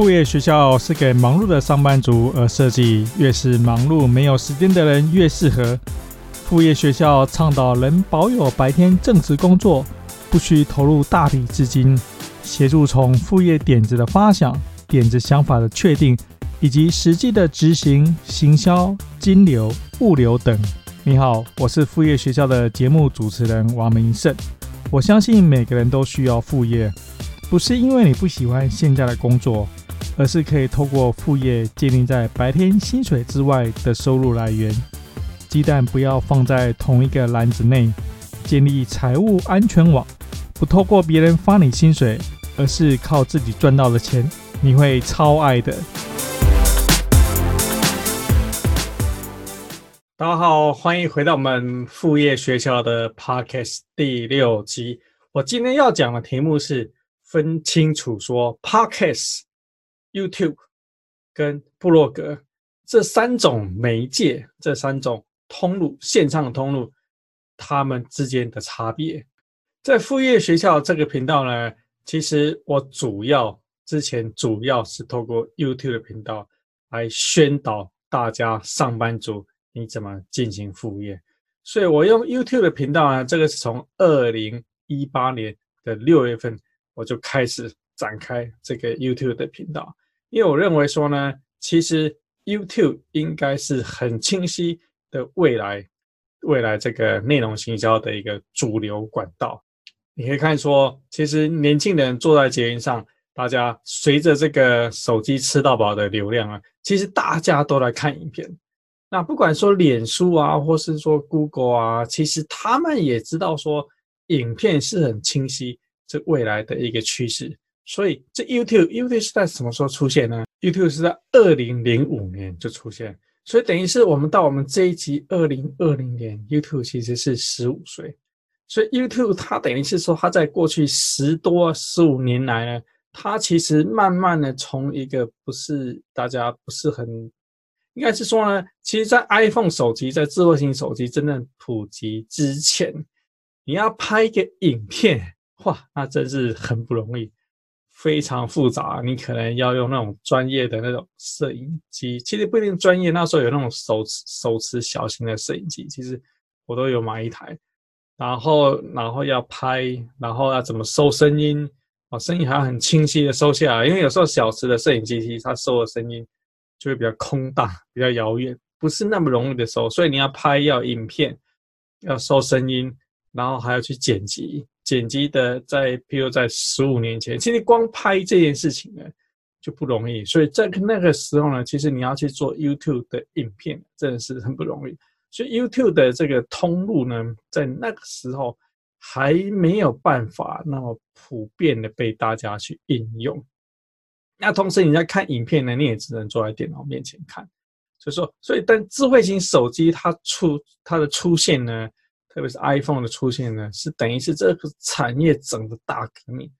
副业学校是给忙碌的上班族而设计，越是忙碌没有时间的人越适合。副业学校倡导能保有白天正职工作，不需投入大笔资金，协助从副业点子的发想、点子想法的确定，以及实际的执行、行销、金流、物流等。你好，我是副业学校的节目主持人王明胜。我相信每个人都需要副业，不是因为你不喜欢现在的工作。而是可以透过副业建立在白天薪水之外的收入来源。鸡蛋不要放在同一个篮子内，建立财务安全网。不透过别人发你薪水，而是靠自己赚到的钱，你会超爱的。大家好，欢迎回到我们副业学校的 Podcast 第六集。我今天要讲的题目是分清楚说 Podcast。YouTube 跟部落格这三种媒介，这三种通路，线上的通路，它们之间的差别。在副业学校这个频道呢，其实我主要之前主要是透过 YouTube 的频道来宣导大家上班族你怎么进行副业。所以我用 YouTube 的频道呢，这个是从二零一八年的六月份我就开始展开这个 YouTube 的频道。因为我认为说呢，其实 YouTube 应该是很清晰的未来，未来这个内容行销的一个主流管道。你可以看说，其实年轻人坐在捷运上，大家随着这个手机吃到饱的流量啊，其实大家都来看影片。那不管说脸书啊，或是说 Google 啊，其实他们也知道说，影片是很清晰这未来的一个趋势。所以这 YouTube，YouTube 是在什么时候出现呢？YouTube 是在二零零五年就出现，所以等于是我们到我们这一集二零二零年，YouTube 其实是十五岁。所以 YouTube 它等于是说，它在过去十多十五年来呢，它其实慢慢的从一个不是大家不是很，应该是说呢，其实在 iPhone 手机在智慧型手机真正普及之前，你要拍一个影片，哇，那真是很不容易。非常复杂，你可能要用那种专业的那种摄影机，其实不一定专业。那时候有那种手持手持小型的摄影机，其实我都有买一台。然后，然后要拍，然后要怎么收声音啊？声音还要很清晰的收下来，因为有时候小持的摄影机，其实它收的声音就会比较空荡，比较遥远，不是那么容易的收。所以你要拍，要影片，要收声音，然后还要去剪辑。剪辑的在，譬如在十五年前，其实光拍这件事情呢就不容易，所以在那个时候呢，其实你要去做 YouTube 的影片，真的是很不容易。所以 YouTube 的这个通路呢，在那个时候还没有办法那么普遍的被大家去应用。那同时你在看影片呢，你也只能坐在电脑面前看。所以说，所以但智慧型手机它出它的出现呢，特别是 iPhone 的出现呢，是等于是这个产业整个大革命。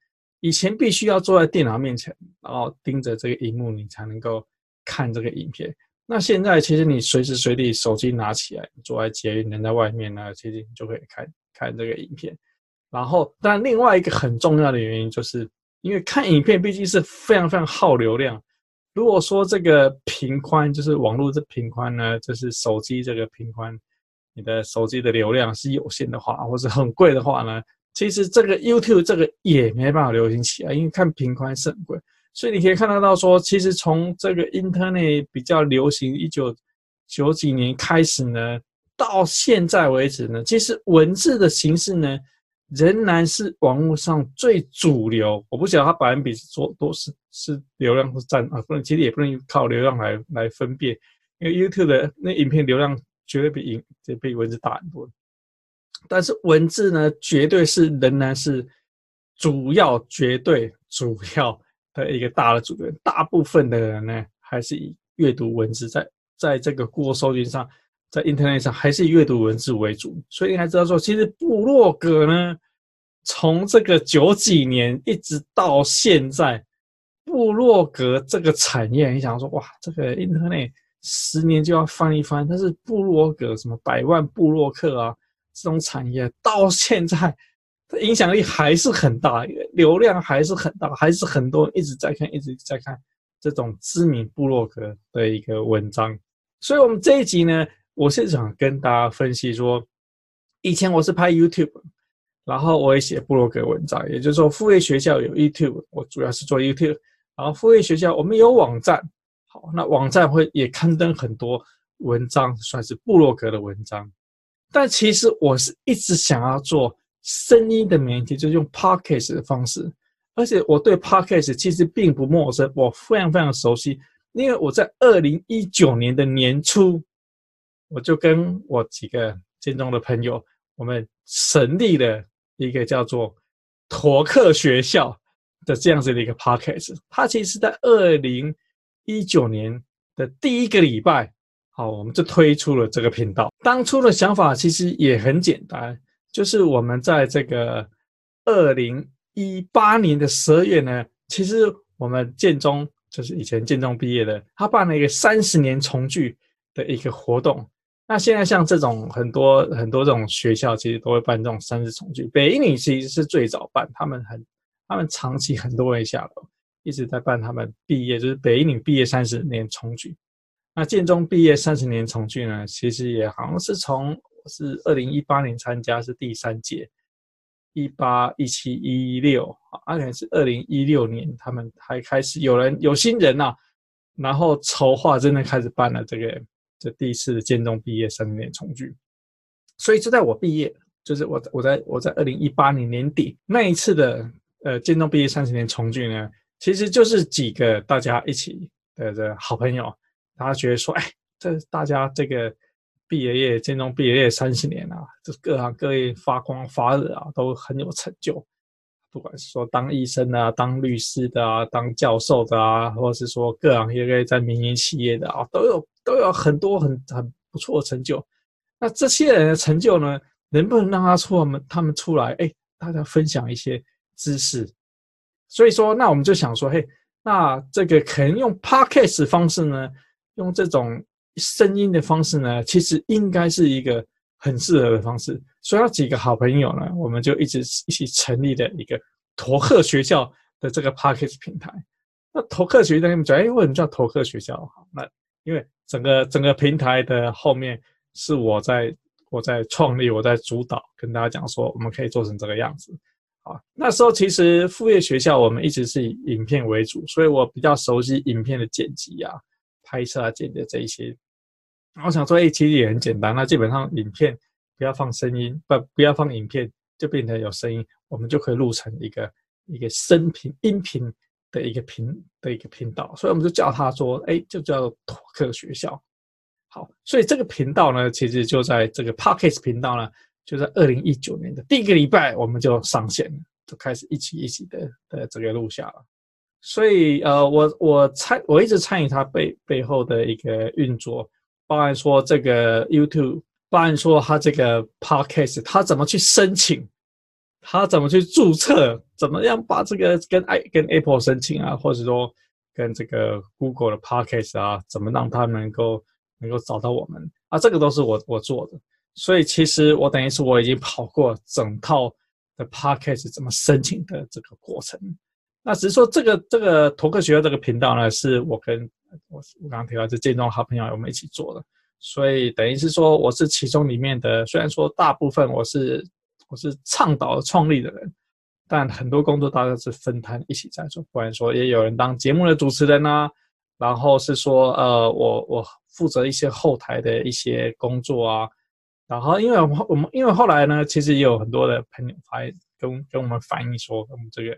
以前必须要坐在电脑面前，然后盯着这个荧幕，你才能够看这个影片。那现在其实你随时随地手机拿起来，坐在捷运人在外面呢，其实你就可以看看这个影片。然后，但另外一个很重要的原因，就是因为看影片毕竟是非常非常耗流量。如果说这个频宽就是网络这频宽呢，就是手机这个频宽。你的手机的流量是有限的话，或者很贵的话呢，其实这个 YouTube 这个也没办法流行起来，因为看频宽是很贵。所以你可以看得到说，其实从这个 Internet 比较流行一九九几年开始呢，到现在为止呢，其实文字的形式呢，仍然是网络上最主流。我不晓得它百分比是多多是是流量是占啊，不能其实也不能靠流量来来分辨，因为 YouTube 的那影片流量。绝对比影这比文字大很多，但是文字呢，绝对是仍然是主要、绝对主要的一个大的主流。大部分的人呢，还是以阅读文字在在这个 Google 搜寻上，在 Internet 上还是以阅读文字为主。所以你还知道说，其实部落格呢，从这个九几年一直到现在，部落格这个产业，你想说哇，这个 Internet。十年就要翻一番，但是部落格什么百万部落客啊，这种产业到现在的影响力还是很大，流量还是很大，还是很多人一直在看，一直在看。这种知名部落格的一个文章。所以，我们这一集呢，我是想跟大家分析说，以前我是拍 YouTube，然后我也写部落格文章，也就是说，副业学校有 YouTube，我主要是做 YouTube，然后副业学校我们有网站，好，那网站会也刊登很多文章，算是部落格的文章。但其实我是一直想要做声音的媒体，就是用 Podcast 的方式。而且我对 Podcast 其实并不陌生，我非常非常熟悉，因为我在二零一九年的年初，我就跟我几个建中的朋友，我们成立了一个叫做托克学校的这样子的一个 Podcast。它其实是在二零一九年的第一个礼拜。好，我们就推出了这个频道。当初的想法其实也很简单，就是我们在这个二零一八年的十二月呢，其实我们建中就是以前建中毕业的，他办了一个三十年重聚的一个活动。那现在像这种很多很多这种学校，其实都会办这种三十重聚。北一女其实是最早办，他们很他们长期很多人下楼，一直在办他们毕业，就是北一女毕业三十年重聚。那建中毕业三十年重聚呢，其实也好像是从是二零一八年参加，是第三届，一八一七一六啊，而且是二零一六年，他们还开始有人有新人呐、啊，然后筹划真的开始办了这个这第一次的建中毕业三十年重聚，所以就在我毕业，就是我我在我在二零一八年年底那一次的呃建中毕业三十年重聚呢，其实就是几个大家一起的这好朋友。他觉得说：“哎，这大家这个毕业业，建中毕业业三十年啊，这各行各业发光发热啊，都很有成就。不管是说当医生的啊，当律师的啊，当教授的啊，或是说各行各业在民营企业的啊，都有都有很多很很不错的成就。那这些人的成就呢，能不能让他出我们他们出来？哎，大家分享一些知识。所以说，那我们就想说，嘿，那这个可能用 Podcast 方式呢？”用这种声音的方式呢，其实应该是一个很适合的方式。所以，有几个好朋友呢，我们就一直一起成立的一个托克学校的这个 Podcast 平台。那托克学校，你们讲，哎，为什么叫托克学校？好，那因为整个整个平台的后面是我在我在创立，我在主导，跟大家讲说，我们可以做成这个样子。好，那时候其实副业学校我们一直是以影片为主，所以我比较熟悉影片的剪辑啊。拍摄啊，剪的这一些，我想说，哎，其实也很简单。那基本上，影片不要放声音，不不要放影片，就变成有声音，我们就可以录成一个一个声频音频的一个频的一个频道。所以我们就叫它说，哎，就叫托克学校。好，所以这个频道呢，其实就在这个 Podcast 频道呢，就在二零一九年的第一个礼拜，我们就上线了，就开始一起一起的的这个录下了。所以，呃，我我参我一直参与它背背后的一个运作，包含说这个 YouTube，包含说它这个 Podcast，它怎么去申请，它怎么去注册，怎么样把这个跟 i 跟 Apple 申请啊，或者说跟这个 Google 的 Podcast 啊，怎么让他能够能够找到我们啊，这个都是我我做的。所以其实我等于是我已经跑过整套的 Podcast 怎么申请的这个过程。那只是说，这个这个托克学校这个频道呢，是我跟我我刚刚提到这建中好朋友我们一起做的，所以等于是说我是其中里面的，虽然说大部分我是我是倡导创立的人，但很多工作大家是分摊一起在做，不然说也有人当节目的主持人啊，然后是说呃我我负责一些后台的一些工作啊，然后因为我们我们因为后来呢，其实也有很多的朋友反跟跟我们反映说我们这个。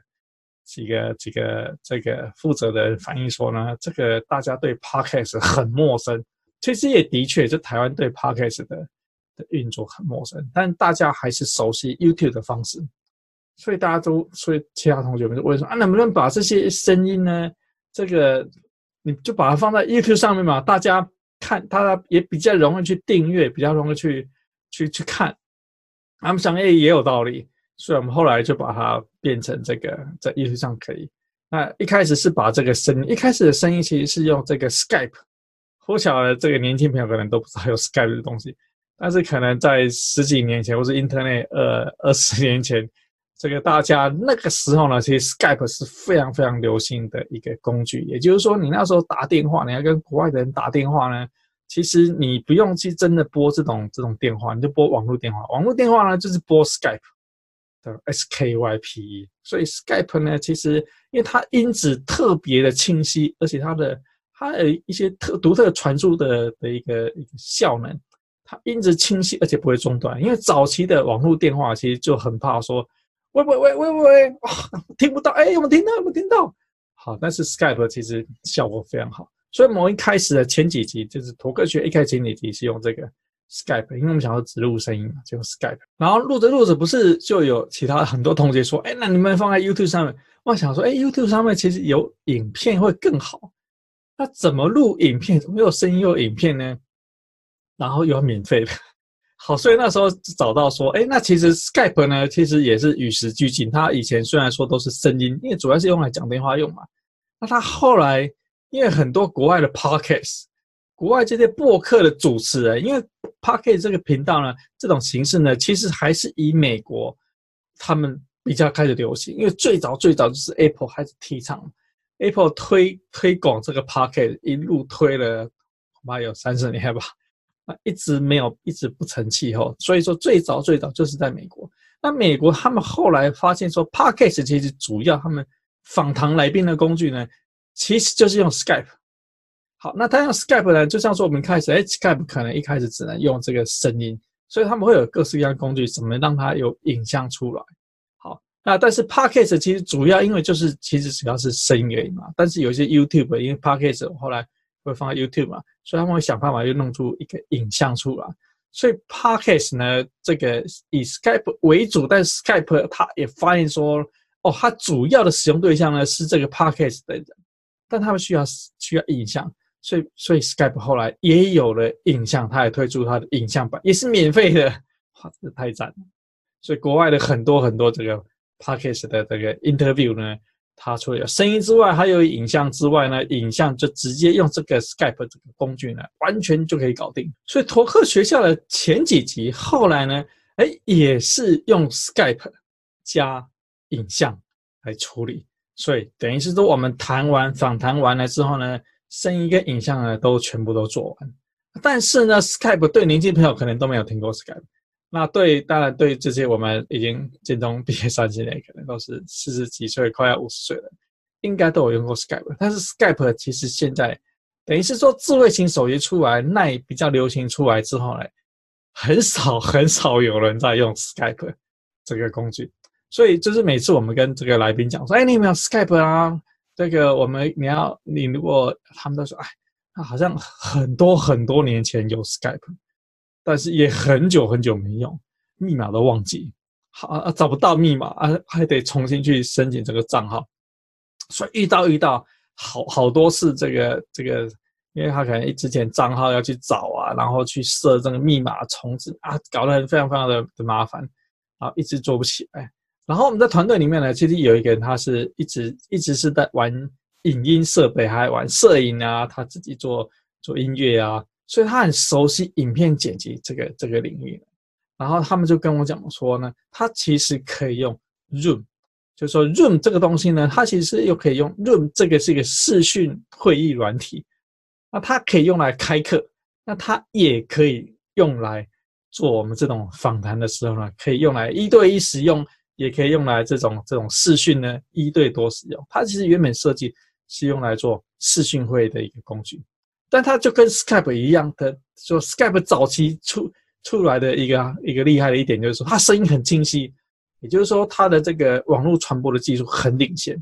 几个几个这个负责的反映说呢，这个大家对 Podcast 很陌生。其实也的确，就台湾对 Podcast 的的运作很陌生，但大家还是熟悉 YouTube 的方式。所以大家都，所以其他同学们就问说啊，能不能把这些声音呢？这个你就把它放在 YouTube 上面嘛，大家看，大家也比较容易去订阅，比较容易去去去看。他们想，哎，也有道理。所以我们后来就把它变成这个在艺术上可以。那一开始是把这个声音，一开始的声音其实是用这个 Skype。我晓得这个年轻朋友可能都不知道有 Skype 的东西，但是可能在十几年前或是 Internet 呃二十年前，这个大家那个时候呢，其实 Skype 是非常非常流行的一个工具。也就是说，你那时候打电话，你要跟国外的人打电话呢，其实你不用去真的拨这种这种电话，你就拨网络电话。网络电话呢，就是拨 Skype 的 S K Y P E。所以 Skype 呢，其实因为它音质特别的清晰，而且它的它有一些特独特传输的的一个一个效能，它音质清晰而且不会中断。因为早期的网络电话其实就很怕说。喂喂喂喂喂！哇，听不到！哎，有没有听到？有没有听到？好，但是 Skype 其实效果非常好，所以某一开始的前几集就是脱课学一开始前几集是用这个 Skype，因为我们想要植入声音嘛，就用 Skype。然后录着录着，不是就有其他很多同学说，哎，那你们放在 YouTube 上面？我想说，哎，YouTube 上面其实有影片会更好。那怎么录影片？怎么有声音又有影片呢？然后又要免费的。好，所以那时候找到说，哎，那其实 Skype 呢，其实也是与时俱进。它以前虽然说都是声音，因为主要是用来讲电话用嘛。那它后来，因为很多国外的 Podcast，国外这些播客的主持人，因为 Podcast 这个频道呢，这种形式呢，其实还是以美国他们比较开始流行。因为最早最早就是 Apple 开始提倡，Apple 推推广这个 Podcast，一路推了恐怕有三十年吧。啊，一直没有，一直不成气候，所以说最早最早就是在美国。那美国他们后来发现说，Podcast 其实主要他们访谈来宾的工具呢，其实就是用 Skype。好，那他用 Skype 呢，就像说我们开始，哎，Skype 可能一开始只能用这个声音，所以他们会有各式各样的工具，怎么让它有影像出来？好，那但是 Podcast 其实主要因为就是其实主要是声音而已嘛，但是有一些 YouTube 因为 Podcast 后来。会放在 YouTube 嘛，所以他们会想办法又弄出一个影像出来。所以 Podcast 呢，这个以 Skype 为主，但是 Skype 它也发现说，哦，它主要的使用对象呢是这个 Podcast 的，但他们需要需要影像，所以所以 Skype 后来也有了影像，它也推出它的影像版，也是免费的。哇，这太赞了！所以国外的很多很多这个 Podcast 的这个 interview 呢。它除了有声音之外，还有影像之外呢，影像就直接用这个 Skype 这个工具呢，完全就可以搞定。所以托克学校的前几集，后来呢，哎，也是用 Skype 加影像来处理。所以等于是说，我们谈完访谈完了之后呢，声音跟影像呢都全部都做完。但是呢，Skype 对年轻朋友可能都没有听过 Skype。那对，当然对这些我们已经建中毕业三十年，可能都是四十几岁，快要五十岁了，应该都有用过 Skype。但是 Skype 其实现在等于是说智慧型手机出来，那也比较流行出来之后呢，很少很少有人在用 Skype 这个工具。所以就是每次我们跟这个来宾讲说，哎，你有没有 Skype 啊？这个我们你要你如果他们都说，哎，好像很多很多年前有 Skype。但是也很久很久没用，密码都忘记，好啊，找不到密码啊，还得重新去申请这个账号，所以遇到遇到好好多次这个这个，因为他可能之前账号要去找啊，然后去设这个密码重置啊，搞得很非常非常的的麻烦，啊，一直做不起来。然后我们在团队里面呢，其实有一个人他是一直一直是在玩影音设备，还玩摄影啊，他自己做做音乐啊。所以他很熟悉影片剪辑这个这个领域，然后他们就跟我讲说呢，他其实可以用 Zoom，就是说 Zoom 这个东西呢，它其实又可以用 Zoom 这个是一个视讯会议软体，那它可以用来开课，那它也可以用来做我们这种访谈的时候呢，可以用来一对一使用，也可以用来这种这种视讯呢一对多使用。它其实原本设计是用来做视讯会的一个工具。但它就跟 Skype 一样的，说 Skype 早期出出来的一个一个厉害的一点，就是说它声音很清晰，也就是说它的这个网络传播的技术很领先。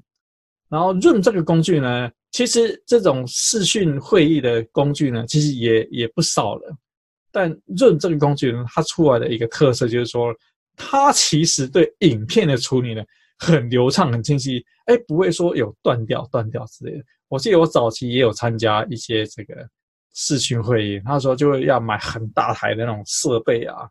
然后 Zoom 这个工具呢，其实这种视讯会议的工具呢，其实也也不少了。但 Zoom 这个工具呢，它出来的一个特色就是说，它其实对影片的处理呢，很流畅、很清晰，哎，不会说有断掉、断掉之类的。我记得我早期也有参加一些这个视讯会议，那时候就会要买很大台的那种设备啊，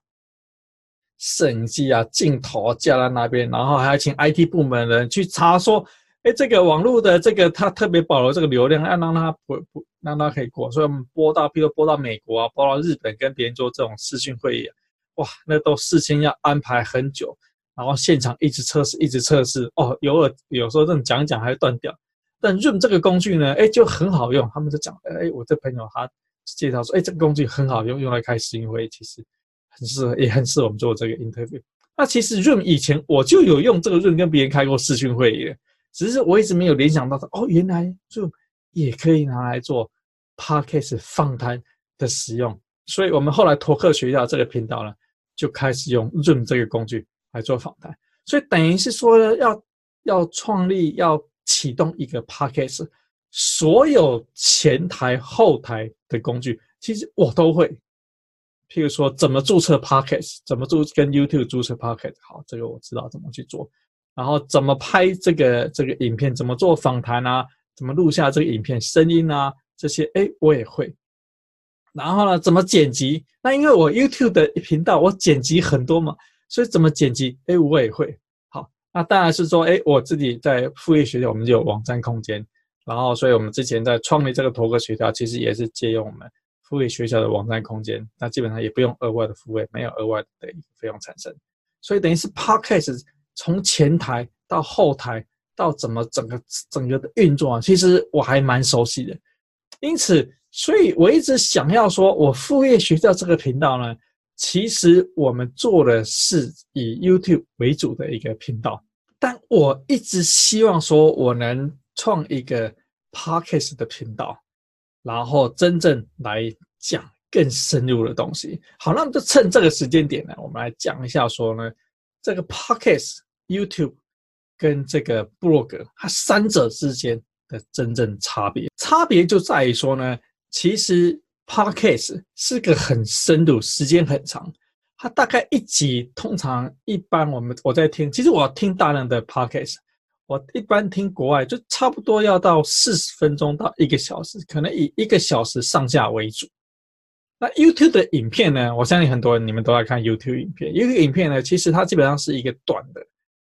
摄影机啊、镜头架在那边，然后还要请 IT 部门的人去查说，哎，这个网络的这个它特别保留这个流量，要让它不不让它可以过，所以我们播到，比如播到美国啊，播到日本跟别人做这种视讯会议，哇，那都事先要安排很久，然后现场一直测试，一直测试。哦，有耳有时候这种讲讲还会断掉。但 Room 这个工具呢，哎，就很好用。他们就讲，哎，我这朋友他介绍说，哎，这个工具很好用，用来开视讯会，其实很适合，也很适合我们做这个 interview。那其实 Room 以前我就有用这个 Room 跟别人开过视讯会议，只是我一直没有联想到说，哦，原来 Zoom 也可以拿来做 Podcast 放谈的使用。所以我们后来托克学校这个频道呢，就开始用 Zoom 这个工具来做访谈。所以等于是说，要要创立、要启动一个 Podcast，所有前台、后台的工具，其实我都会。譬如说，怎么注册 Podcast，怎么注跟 YouTube 注册 Podcast，好，这个我知道怎么去做。然后怎么拍这个这个影片，怎么做访谈啊，怎么录下这个影片声音啊，这些哎，我也会。然后呢，怎么剪辑？那因为我 YouTube 的频道，我剪辑很多嘛，所以怎么剪辑？哎，我也会。好，那当然是说，哎，我自己在副业学校，我们就有网站空间。然后，所以我们之前在创立这个托克学校，其实也是借用我们副业学校的网站空间。那基本上也不用额外的付费，没有额外的费用产生。所以等于是 Podcast 从前台到后台到怎么整个整个的运作啊，其实我还蛮熟悉的。因此。所以我一直想要说，我副业学校这个频道呢，其实我们做的是以 YouTube 为主的一个频道，但我一直希望说，我能创一个 Podcast 的频道，然后真正来讲更深入的东西。好，那么就趁这个时间点呢，我们来讲一下说呢，这个 Podcast、YouTube 跟这个部落格，它三者之间的真正差别，差别就在于说呢。其实 Podcast 是个很深度，时间很长。它大概一集，通常一般我们我在听，其实我听大量的 Podcast，我一般听国外就差不多要到四十分钟到一个小时，可能以一个小时上下为主。那 YouTube 的影片呢？我相信很多人你们都在看 YouTube 影片。YouTube 影片呢，其实它基本上是一个短的，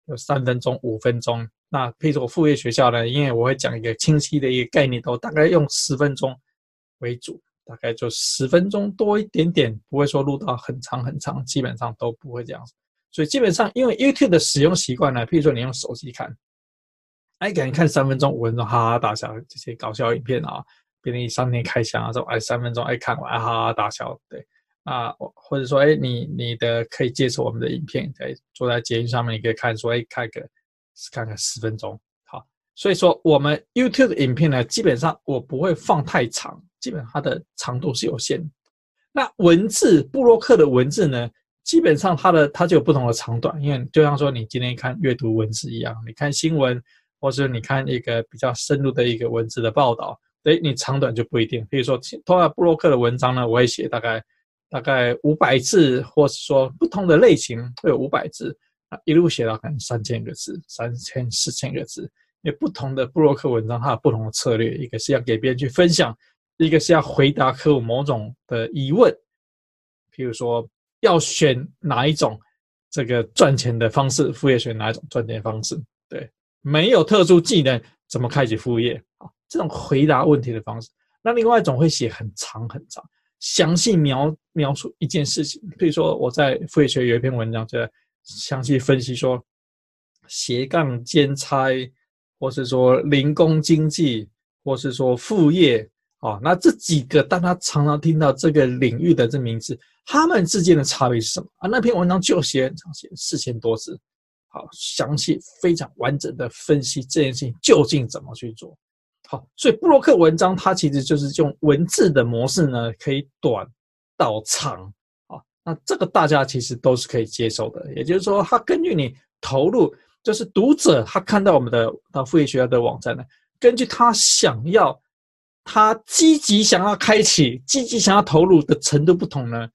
有三分钟、五分钟。那譬如我副业学校呢，因为我会讲一个清晰的一个概念，都大概用十分钟。为主，大概就十分钟多一点点，不会说录到很长很长，基本上都不会这样。所以基本上，因为 YouTube 的使用习惯呢，譬如说你用手机看，哎，给你看三分钟、五分钟，哈哈大笑这些搞笑影片啊，给你上天开箱啊，说哎三分钟哎看完哈哈大笑，对啊，或者说哎你你的可以接受我们的影片，在坐在捷运上面你可以看说哎看个看个十分钟，好，所以说我们 YouTube 的影片呢，基本上我不会放太长。基本上它的长度是有限。那文字布洛克的文字呢，基本上它的它就有不同的长短，因为就像说你今天看阅读文字一样，你看新闻，或者你看一个比较深入的一个文字的报道，诶，你长短就不一定。比如说，通常布洛克的文章呢，我会写大概大概五百字，或是说不同的类型会有五百字啊，一路写到可能三千个字、三千、四千个字。因为不同的布洛克文章，它有不同的策略，一个是要给别人去分享。一个是要回答客户某种的疑问，譬如说要选哪一种这个赚钱的方式，副业选哪一种赚钱方式？对，没有特殊技能怎么开启副业啊？这种回答问题的方式。那另外一种会写很长很长，详细描描述一件事情。譬如说我在副业学有一篇文章，就详细分析说斜杠兼差，或是说零工经济，或是说副业。哦，那这几个，当他常常听到这个领域的这名字，他们之间的差别是什么啊？那篇文章就写很长，写四千多字，好详细、非常完整的分析这件事情究竟怎么去做。好，所以布洛克文章它其实就是用文字的模式呢，可以短到长。啊，那这个大家其实都是可以接受的。也就是说，他根据你投入，就是读者他看到我们的到副业学校的网站呢，根据他想要。他积极想要开启、积极想要投入的程度不同呢，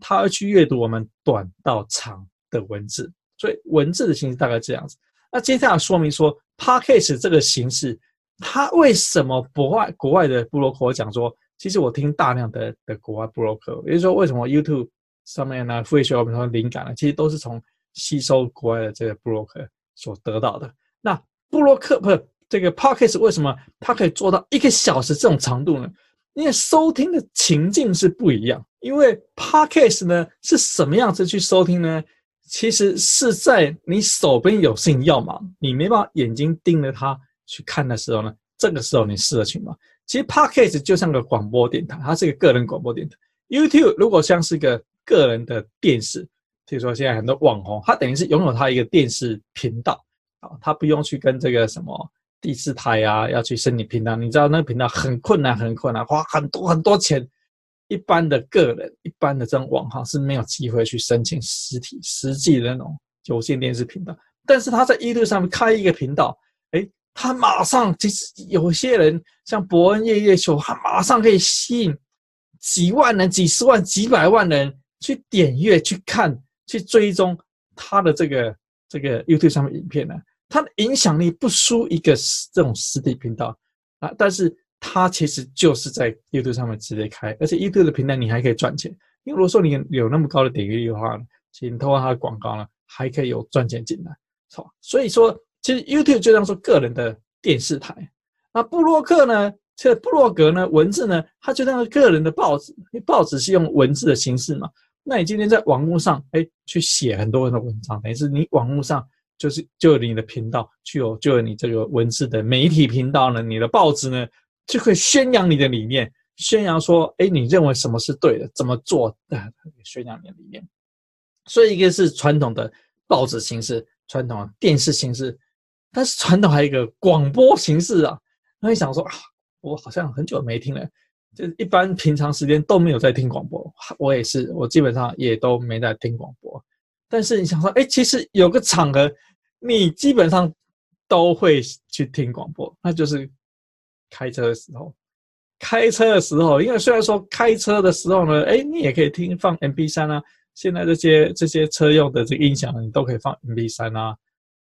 他会去阅读我们短到长的文字，所以文字的形式大概这样子。那接下来说明说，Podcast 这个形式，它为什么国外国外的部落客讲说，其实我听大量的的国外部落客，也就是说，为什么 YouTube 上面呢，会学我们说灵感呢，其实都是从吸收国外的这个部落客所得到的。那部落客不是。这个 Podcast 为什么它可以做到一个小时这种长度呢？因为收听的情境是不一样。因为 Podcast 呢是什么样子去收听呢？其实是在你手边有事情要忙，你没办法眼睛盯着它去看的时候呢，这个时候你适合去忙。其实 Podcast 就像个广播电台，它是一个个人广播电台。YouTube 如果像是一个个人的电视，比如说现在很多网红，他等于是拥有他一个电视频道啊，他不用去跟这个什么第四台啊要去申请频道，你知道那个频道很困难，很困难，花很多很多钱。一般的个人，一般的这种网红是没有机会去申请实体、实际的那种有线电视频道。但是他在 YouTube 上面开一个频道，诶，他马上其实有些人像伯恩夜夜秀，他马上可以吸引几万人、几十万、几百万人去点阅、去看、去追踪他的这个这个 YouTube 上面影片呢。它的影响力不输一个这种实体频道啊，但是。它其实就是在 YouTube 上面直接开，而且 YouTube 的平台你还可以赚钱。因为如果说你有那么高的点击率的话，请你通过它的广告呢，还可以有赚钱进来，错。所以说，其实 YouTube 就像说个人的电视台。那布洛克呢，这布洛格呢，文字呢，它就像个人的报纸，因为报纸是用文字的形式嘛。那你今天在网络上，哎，去写很多人的文章，等于是你网络上就是就你的频道，就有就有你这个文字的媒体频道呢，你的报纸呢。就可以宣扬你的理念，宣扬说，哎，你认为什么是对的，怎么做啊？宣扬你的理念。所以一个是传统的报纸形式，传统的电视形式，但是传统还有一个广播形式啊。那你想说啊，我好像很久没听了，就是一般平常时间都没有在听广播。我也是，我基本上也都没在听广播。但是你想说，哎，其实有个场合，你基本上都会去听广播，那就是。开车的时候，开车的时候，因为虽然说开车的时候呢，哎，你也可以听放 MP3 啊。现在这些这些车用的这个音响，你都可以放 MP3 啊，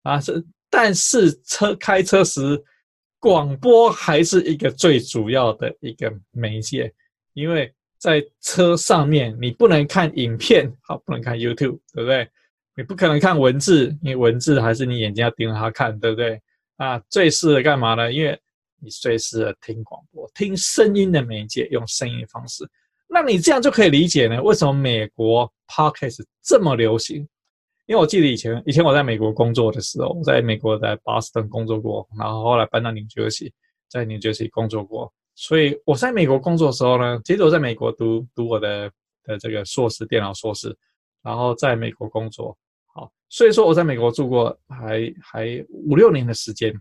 啊是，但是车开车时，广播还是一个最主要的一个媒介，因为在车上面你不能看影片，好，不能看 YouTube，对不对？你不可能看文字，因为文字还是你眼睛要盯着它看，对不对？啊，最适合干嘛呢？因为你最适合听广播，听声音的媒介，用声音方式，那你这样就可以理解呢，为什么美国 Podcast 这么流行？因为我记得以前，以前我在美国工作的时候，我在美国在 Boston 工作过，然后后来搬到 New Jersey，在 New Jersey 工作过，所以我在美国工作的时候呢，其实我在美国读读我的的这个硕士，电脑硕士，然后在美国工作，好，所以说我在美国住过还还五六年的时间。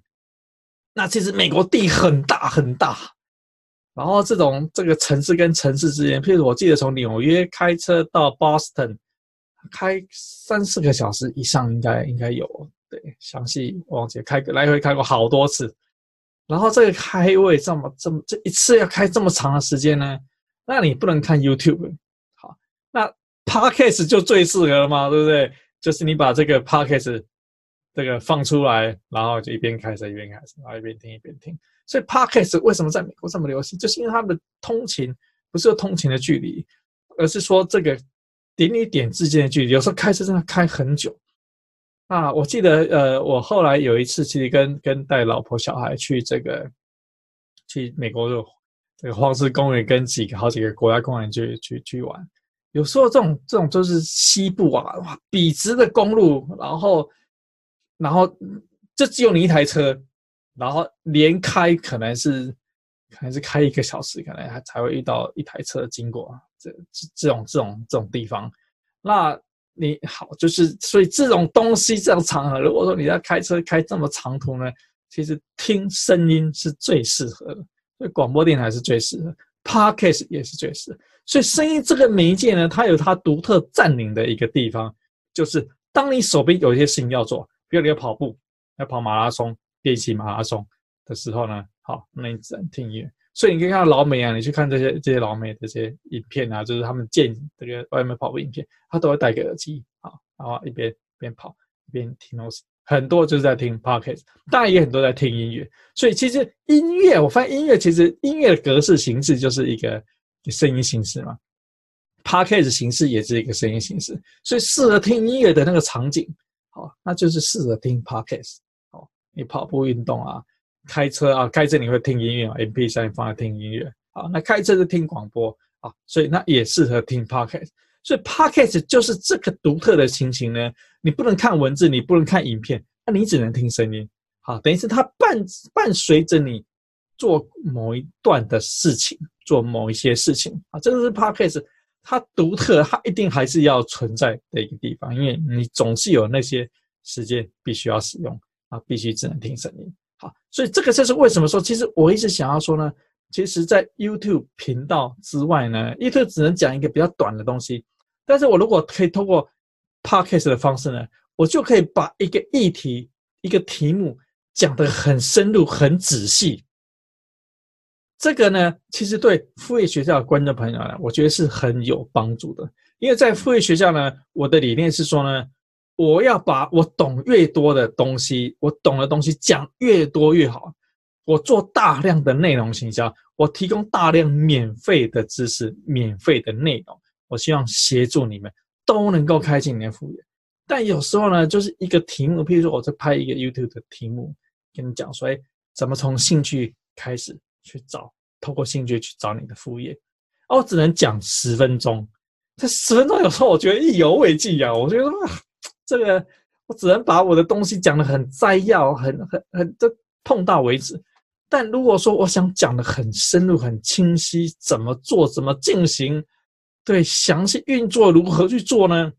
那其实美国地很大很大，然后这种这个城市跟城市之间，譬如我记得从纽约开车到 Boston，开三四个小时以上应该应该有，对，详细忘记开来回开过好多次，然后这个开会这么这么这一次要开这么长的时间呢？那你不能看 YouTube，好，那 Podcast 就最适合了嘛，对不对？就是你把这个 Podcast。这个放出来，然后就一边开车一边开车，然后一边听一边听。所以 Podcast 为什么在美国这么流行？就是因为他们的通勤不是通勤的距离，而是说这个点与点之间的距离。有时候开车真的开很久啊！我记得，呃，我后来有一次其实跟跟带老婆小孩去这个去美国的这个黄石公园，跟几个好几个国家公园去去去玩。有时候这种这种就是西部啊，哇，笔直的公路，然后。然后就只有你一台车，然后连开可能是可能是开一个小时，可能还才会遇到一台车经过这这这种这种这种地方。那你好，就是所以这种东西这种场合，如果说你要开车开这么长途呢，其实听声音是最适合的，所以广播电台是最适合，Podcast 也是最适合。所以声音这个媒介呢，它有它独特占领的一个地方，就是当你手边有一些事情要做。比如你要跑步，要跑马拉松，练习马拉松的时候呢，好，那你只能听音乐。所以你可以看到老美啊，你去看这些这些老美的这些影片啊，就是他们健这个外面跑步影片，他都会戴个耳机，啊，然后一边边跑一边听东西。很多就是在听 Podcast，当然也很多在听音乐。所以其实音乐，我发现音乐其实音乐的格式形式就是一个声音形式嘛，Podcast 形式也是一个声音形式，所以适合听音乐的那个场景。好，那就是适合听 Podcast。好，你跑步运动啊，开车啊，开车你会听音乐啊，MP3 放在听音乐。好，那开车就听广播啊，所以那也适合听 Podcast。所以 Podcast 就是这个独特的情形呢，你不能看文字，你不能看影片，那你只能听声音。好，等于是它伴伴随着你做某一段的事情，做某一些事情啊，这个是 Podcast 它独特，它一定还是要存在的一个地方，因为你总是有那些时间必须要使用啊，必须只能听声音。好，所以这个就是为什么说，其实我一直想要说呢。其实，在 YouTube 频道之外呢，YouTube 只能讲一个比较短的东西。但是我如果可以通过 Podcast 的方式呢，我就可以把一个议题、一个题目讲得很深入、很仔细。这个呢，其实对副业学校的观众朋友呢，我觉得是很有帮助的。因为在副业学校呢，我的理念是说呢，我要把我懂越多的东西，我懂的东西讲越多越好。我做大量的内容行销，我提供大量免费的知识、免费的内容，我希望协助你们都能够开启你的副业。但有时候呢，就是一个题目，譬如说我在拍一个 YouTube 的题目，跟你讲说，哎，怎么从兴趣开始去找，透过兴趣去找你的副业，我只能讲十分钟。这十分钟有时候我觉得意犹未尽啊，我觉得这个我只能把我的东西讲得很摘要，很很很就碰到为止。但如果说我想讲的很深入、很清晰，怎么做、怎么进行，对，详细运作如何去做呢？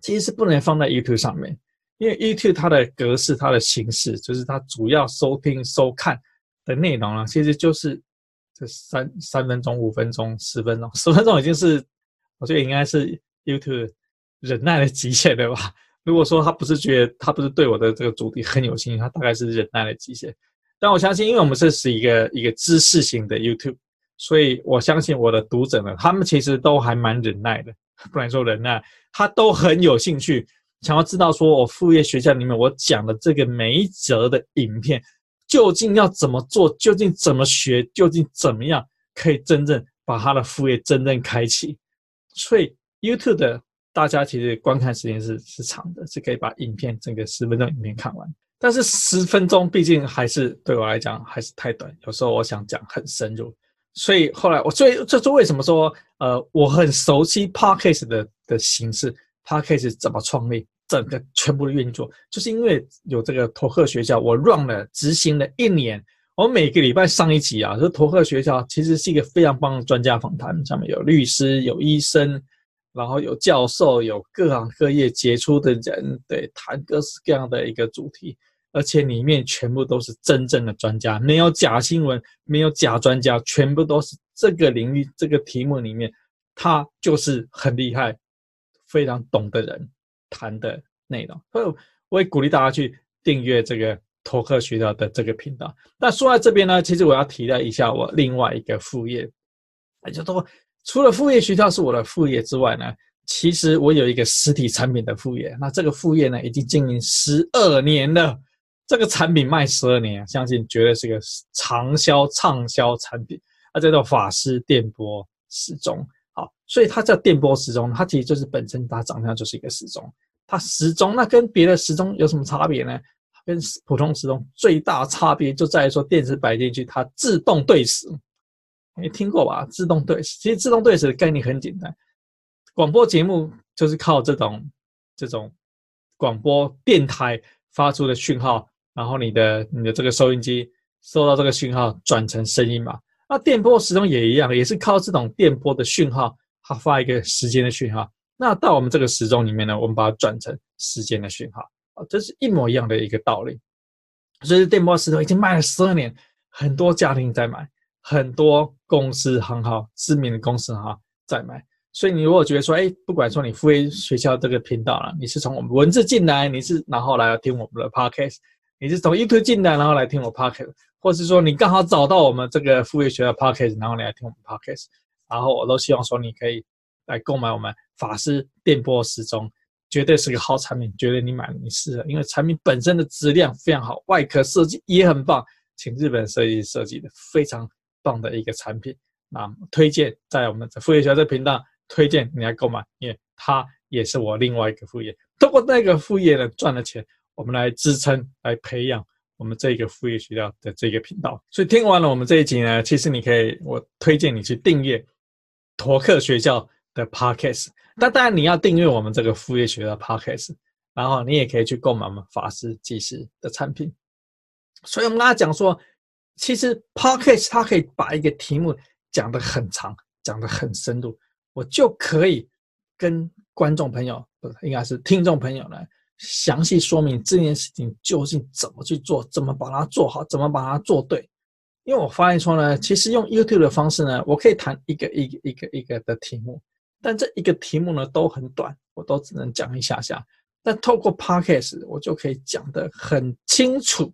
其实是不能放在 YouTube 上面，因为 YouTube 它的格式、它的形式，就是它主要收听、收看的内容啊，其实就是这三三分钟、五分钟、十分钟、十分钟已经是，我觉得应该是 YouTube 忍耐的极限，对吧？如果说他不是觉得他不是对我的这个主题很有兴趣，他大概是忍耐的极限。但我相信，因为我们这是一个一个知识型的 YouTube，所以我相信我的读者呢，他们其实都还蛮忍耐的，不然说忍耐，他都很有兴趣，想要知道说我副业学校里面我讲的这个每一则的影片，究竟要怎么做，究竟怎么学，究竟怎么样可以真正把他的副业真正开启。所以 YouTube 的大家其实观看时间是是长的，是可以把影片整个十分钟影片看完。但是十分钟毕竟还是对我来讲还是太短，有时候我想讲很深入，所以后来我所以这是为什么说呃我很熟悉 Podcast 的的形式，Podcast 怎么创立，整个全部的运作，就是因为有这个托克学校，我 run 了执行了一年，我每个礼拜上一集啊，这托克学校其实是一个非常棒的专家访谈，上面有律师，有医生，然后有教授，有各行各业杰出的人，对，谈各式各样的一个主题。而且里面全部都是真正的专家，没有假新闻，没有假专家，全部都是这个领域这个题目里面，他就是很厉害、非常懂的人谈的内容。所以我也鼓励大家去订阅这个托克学校的这个频道。那说在这边呢，其实我要提到一下我另外一个副业，也就是说，除了副业学校是我的副业之外呢，其实我有一个实体产品的副业。那这个副业呢，已经经营十二年了。这个产品卖十二年，相信绝对是个长销畅销产品。它叫做法师电波时钟，好，所以它叫电波时钟，它其实就是本身它长相就是一个时钟。它时钟那跟别的时钟有什么差别呢？跟普通时钟最大差别就在于说，电池摆进去它自动对时。没听过吧？自动对，其实自动对时的概念很简单，广播节目就是靠这种这种广播电台发出的讯号。然后你的你的这个收音机收到这个讯号转成声音嘛？那电波时钟也一样，也是靠这种电波的讯号，它发一个时间的讯号。那到我们这个时钟里面呢，我们把它转成时间的讯号啊，这是一模一样的一个道理。所以电波时钟已经卖了十二年，很多家庭在买，很多公司很好知名的公司哈在买。所以你如果觉得说，哎，不管说你付费学校这个频道了，你是从我们文字进来，你是然后来听我们的 podcast。你是从 YouTube 进来，然后来听我 Podcast，或是说你刚好找到我们这个付费学校 Podcast，然后你来听我们 Podcast，然后我都希望说你可以来购买我们法师电波时钟，绝对是个好产品，绝对你买你适合，因为产品本身的质量非常好，外壳设计也很棒，请日本设计设计的非常棒的一个产品，那推荐在我们的副业学校这频道推荐你来购买，因为它也是我另外一个副业，通过那个副业呢赚了钱。我们来支撑、来培养我们这个副业学校的这个频道。所以听完了我们这一集呢，其实你可以，我推荐你去订阅托克学校的 Podcast。那当然你要订阅我们这个副业学的 Podcast，然后你也可以去购买我们法师技师的产品。所以我们刚才讲说，其实 Podcast 它可以把一个题目讲得很长，讲得很深入，我就可以跟观众朋友，不应该是听众朋友呢，详细说明这件事情究竟怎么去做，怎么把它做好，怎么把它做对。因为我发现说呢，其实用 YouTube 的方式呢，我可以谈一个一个一个一个的题目，但这一个题目呢都很短，我都只能讲一下下。但透过 Podcast，我就可以讲得很清楚，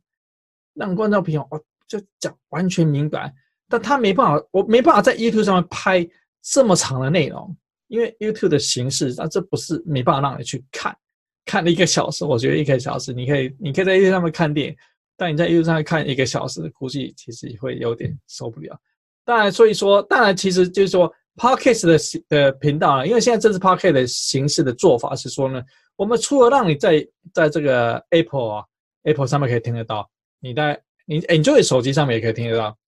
让观众朋友哦就讲完全明白。但他没办法，我没办法在 YouTube 上面拍这么长的内容，因为 YouTube 的形式，那这不是没办法让你去看，看了一个小时，我觉得一个小时你可以，你可以在 YouTube 上面看电影。但你在 YouTube 上面看一个小时，估计其实会有点受不了。当然，所以说，当然，其实就是说，Podcast 的的频道啊，因为现在这次 Podcast 的形式的做法是说呢，我们除了让你在在这个 Apple 啊 Apple 上面可以听得到，你在你 enjoy 手机上面也可以听得到，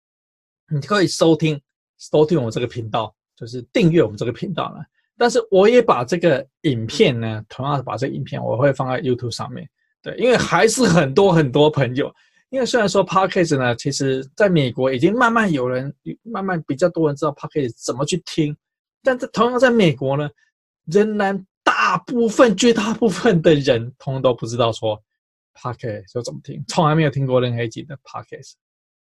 你可以收听收听我们这个频道，就是订阅我们这个频道呢。但是我也把这个影片呢，同样把这个影片我会放在 YouTube 上面。对，因为还是很多很多朋友，因为虽然说 Podcast 呢，其实在美国已经慢慢有人，慢慢比较多人知道 Podcast 怎么去听，但是同样在美国呢，仍然大部分绝大部分的人，通通都不知道说 Podcast 就怎么听，从来没有听过任何一集的 Podcast。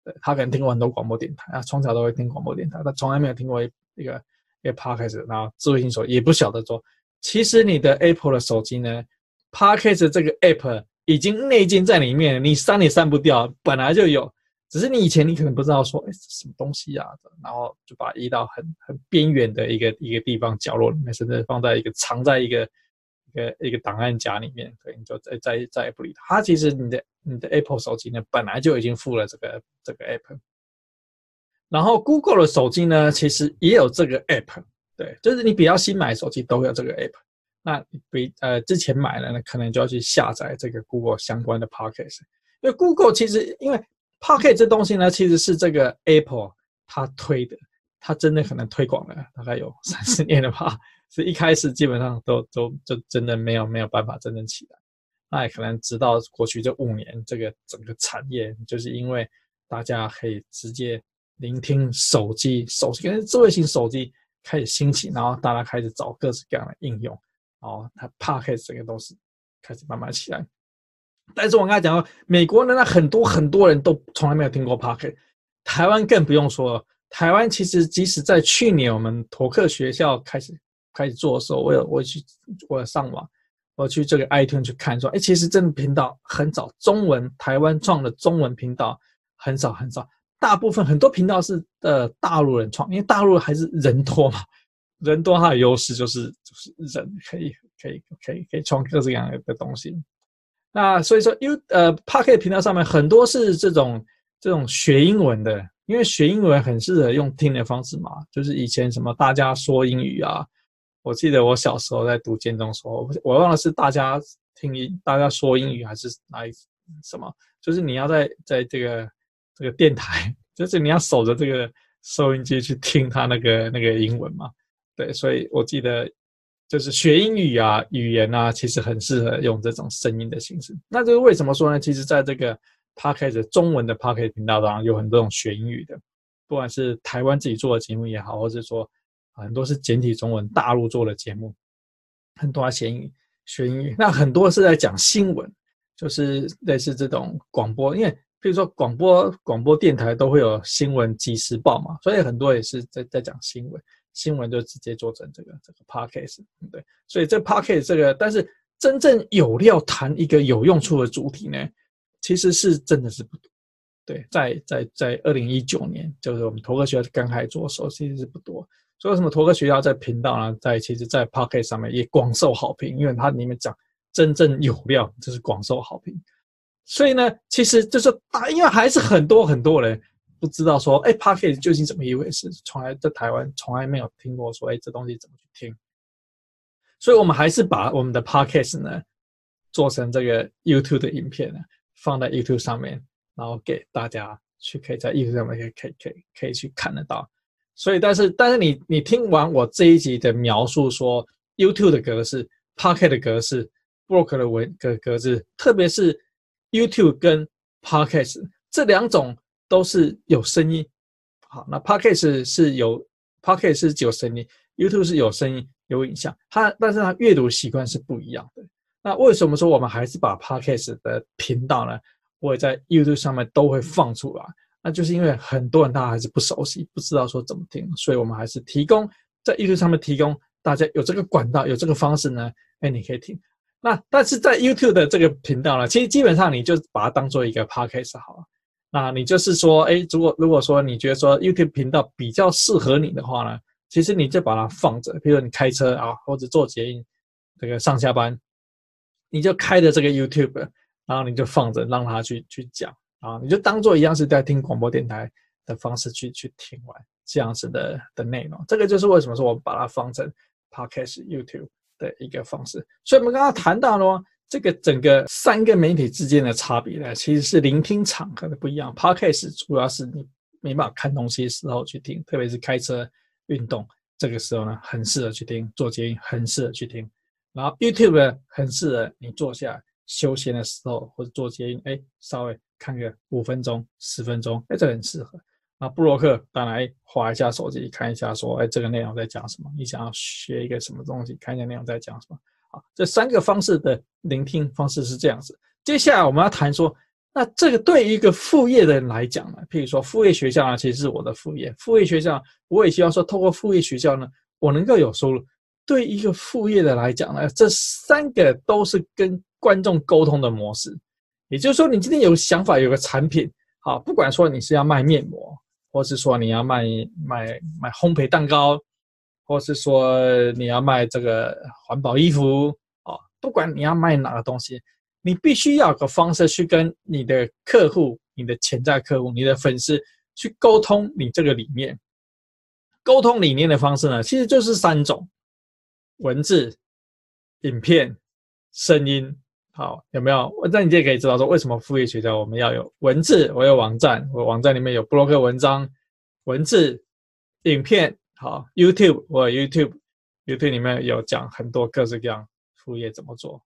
对，他可能听过很多广播电台啊，从小都会听广播电台，他从来没有听过一一个一个 Podcast，然后智慧型手也不晓得说，其实你的 Apple 的手机呢，Podcast 这个 App。已经内建在里面，你删也删不掉，本来就有，只是你以前你可能不知道说，哎，什么东西呀、啊？然后就把它移到很很边缘的一个一个地方角落里面，甚至放在一个藏在一个一个一个档案夹里面，可以你就再再再也不理它。它其实你的你的 Apple 手机呢，本来就已经附了这个这个 App，然后 Google 的手机呢，其实也有这个 App，对，就是你比较新买手机都有这个 App。那比呃之前买了呢，可能就要去下载这个 Google 相关的 Podcast，因为 Google 其实因为 Podcast 这东西呢，其实是这个 Apple 它推的，它真的可能推广了大概有三四年了吧，是一开始基本上都都就真的没有没有办法真正起来，那也可能直到过去这五年，这个整个产业就是因为大家可以直接聆听手机，手机跟智慧型手机开始兴起，然后大家开始找各式各样的应用。哦，它 Podcast 这个东西开始慢慢起来，但是我刚才讲到，美国人呢，很多很多人都从来没有听过 Podcast，台湾更不用说了。台湾其实即使在去年我们托克学校开始开始做的时候，我有我去我有上网，我去这个 iTunes 去看说，哎，其实这个频道很早，中文台湾创的中文频道很少很少，大部分很多频道是呃大陆人创，因为大陆还是人多嘛。人多，它的优势就是就是人可以可以可以可以创各式各样的东西。那所以说，U 呃 Podcast 频道上面很多是这种这种学英文的，因为学英文很适合用听的方式嘛。就是以前什么大家说英语啊，我记得我小时候在读建中时候，我忘了是大家听英大家说英语还是哪一什么，就是你要在在这个这个电台，就是你要守着这个收音机去听他那个那个英文嘛。对，所以我记得就是学英语啊，语言啊，其实很适合用这种声音的形式。那这个为什么说呢？其实在这个 Podcast 中文的 Podcast 频道上，有很多种学英语的，不管是台湾自己做的节目也好，或者说很多是简体中文大陆做的节目，很多学英语，学英语。那很多是在讲新闻，就是类似这种广播，因为比如说广播广播电台都会有新闻即时报嘛，所以很多也是在在讲新闻。新闻就直接做成这个这个 podcast，对，所以这 podcast 这个，但是真正有料谈一个有用处的主题呢，其实是真的是不多。对，在在在二零一九年，就是我们托克学校刚开始做的时候，其实是不多。所以为什么托克学校在频道呢，在其实，在 Pocket 上面也广受好评，因为它里面讲真正有料，就是广受好评。所以呢，其实就是大，因为还是很多很多人。不知道说，哎，Pocket 究竟怎么一回事？从来在台湾从来没有听过说，哎，这东西怎么去听？所以我们还是把我们的 Pocket 呢做成这个 YouTube 的影片呢，放在 YouTube 上面，然后给大家去可以在 YouTube 上面可以可以可以可以去看得到。所以，但是，但是你你听完我这一集的描述，说 YouTube 的格式、Podcast 的格式、Blog 的文格格式，特别是 YouTube 跟 Podcast 这两种都是有声音。好，那 Podcast 是有 Podcast 是有声音，YouTube 是有声音有影像，它但是它阅读习惯是不一样的。那为什么说我们还是把 Podcast 的频道呢？我也在 YouTube 上面都会放出来，那就是因为很多人他还是不熟悉，不知道说怎么听，所以我们还是提供在 YouTube 上面提供大家有这个管道，有这个方式呢，哎，你可以听。那但是在 YouTube 的这个频道呢，其实基本上你就把它当做一个 Podcast 好了。那你就是说，哎，如果如果说你觉得说 YouTube 频道比较适合你的话呢，其实你就把它放着，比如说你开车啊，或者坐捷运这个上下班，你就开着这个 YouTube。然后你就放着，让他去去讲啊，你就当做一样是在听广播电台的方式去去听完这样子的的内容。这个就是为什么说我把它放成 Podcast YouTube 的一个方式。所以我们刚刚谈到了这个整个三个媒体之间的差别呢，其实是聆听场合的不一样。Podcast 主要是你没办法看东西的时候去听，特别是开车运动这个时候呢，很适合去听；做捷运很适合去听。然后 YouTube，很适合你坐下。休闲的时候或者做捷运，哎，稍微看个五分钟、十分钟，哎，这很适合。那布洛克当然，划，一下手机，看一下，说，哎，这个内容在讲什么？你想要学一个什么东西？看一下内容在讲什么？好，这三个方式的聆听方式是这样子。接下来我们要谈说，那这个对于一个副业的人来讲呢，譬如说副业学校呢，其实是我的副业。副业学校，我也希望说，透过副业学校呢，我能够有收入。对一个副业的来讲呢，这三个都是跟观众沟通的模式，也就是说，你今天有想法，有个产品，好，不管说你是要卖面膜，或是说你要卖卖卖烘焙蛋糕，或是说你要卖这个环保衣服，啊，不管你要卖哪个东西，你必须要有个方式去跟你的客户、你的潜在客户、你的粉丝去沟通你这个理念。沟通理念的方式呢，其实就是三种：文字、影片、声音。好，有没有？那你就可以知道说，为什么副业学校我们要有文字？我有网站，我网站里面有部落格文章、文字、影片。好，YouTube，我有 YouTube，YouTube 里面有讲很多各式各样副业怎么做。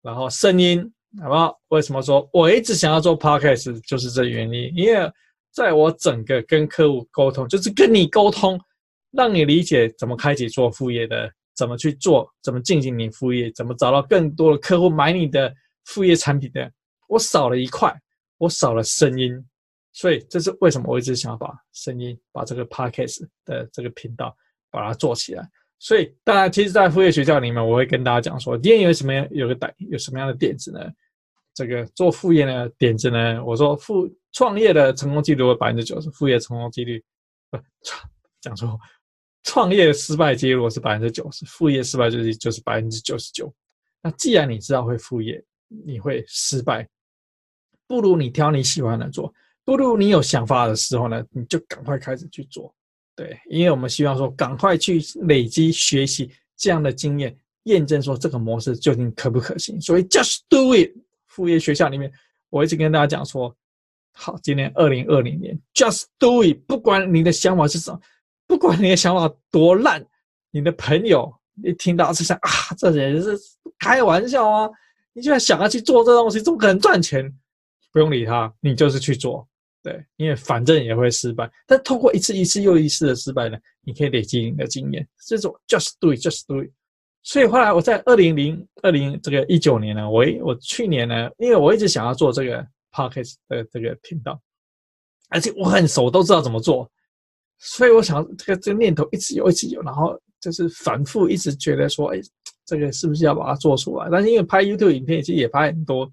然后声音，好不好？为什么说我一直想要做 Podcast，就是这原因。因为在我整个跟客户沟通，就是跟你沟通，让你理解怎么开启做副业的。怎么去做？怎么进行你副业？怎么找到更多的客户买你的副业产品的？我少了一块，我少了声音，所以这是为什么我一直想要把声音，把这个 podcast 的这个频道把它做起来。所以当然，其实，在副业学校里面，我会跟大家讲说，今天有什么样有个点，有什么样的点子呢？这个做副业的点子呢？我说副创业的成功几率百分之九十，副业成功几率不 讲错。创业失败几率是百分之九十，副业失败就是就是百分之九十九。那既然你知道会副业，你会失败，不如你挑你喜欢的做，不如你有想法的时候呢，你就赶快开始去做。对，因为我们希望说赶快去累积学习这样的经验，验证说这个模式究竟可不可行。所以 just do it。副业学校里面，我一直跟大家讲说，好，今年二零二零年，just do it。不管你的想法是什么。不管你的想法多烂，你的朋友一听到是想啊，这人是开玩笑啊！你居然想要去做这东西，怎么可能赚钱？不用理他，你就是去做，对，因为反正也会失败。但通过一次一次又一次的失败呢，你可以累积你的经验。这种 just do it，just do it。所以后来我在二零零二零这个一九年呢，我我去年呢，因为我一直想要做这个 podcast 的这个频道，而且我很熟，都知道怎么做。所以我想，这个这个念头一直有，一直有，然后就是反复一直觉得说，哎，这个是不是要把它做出来？但是因为拍 YouTube 影片其实也拍很多，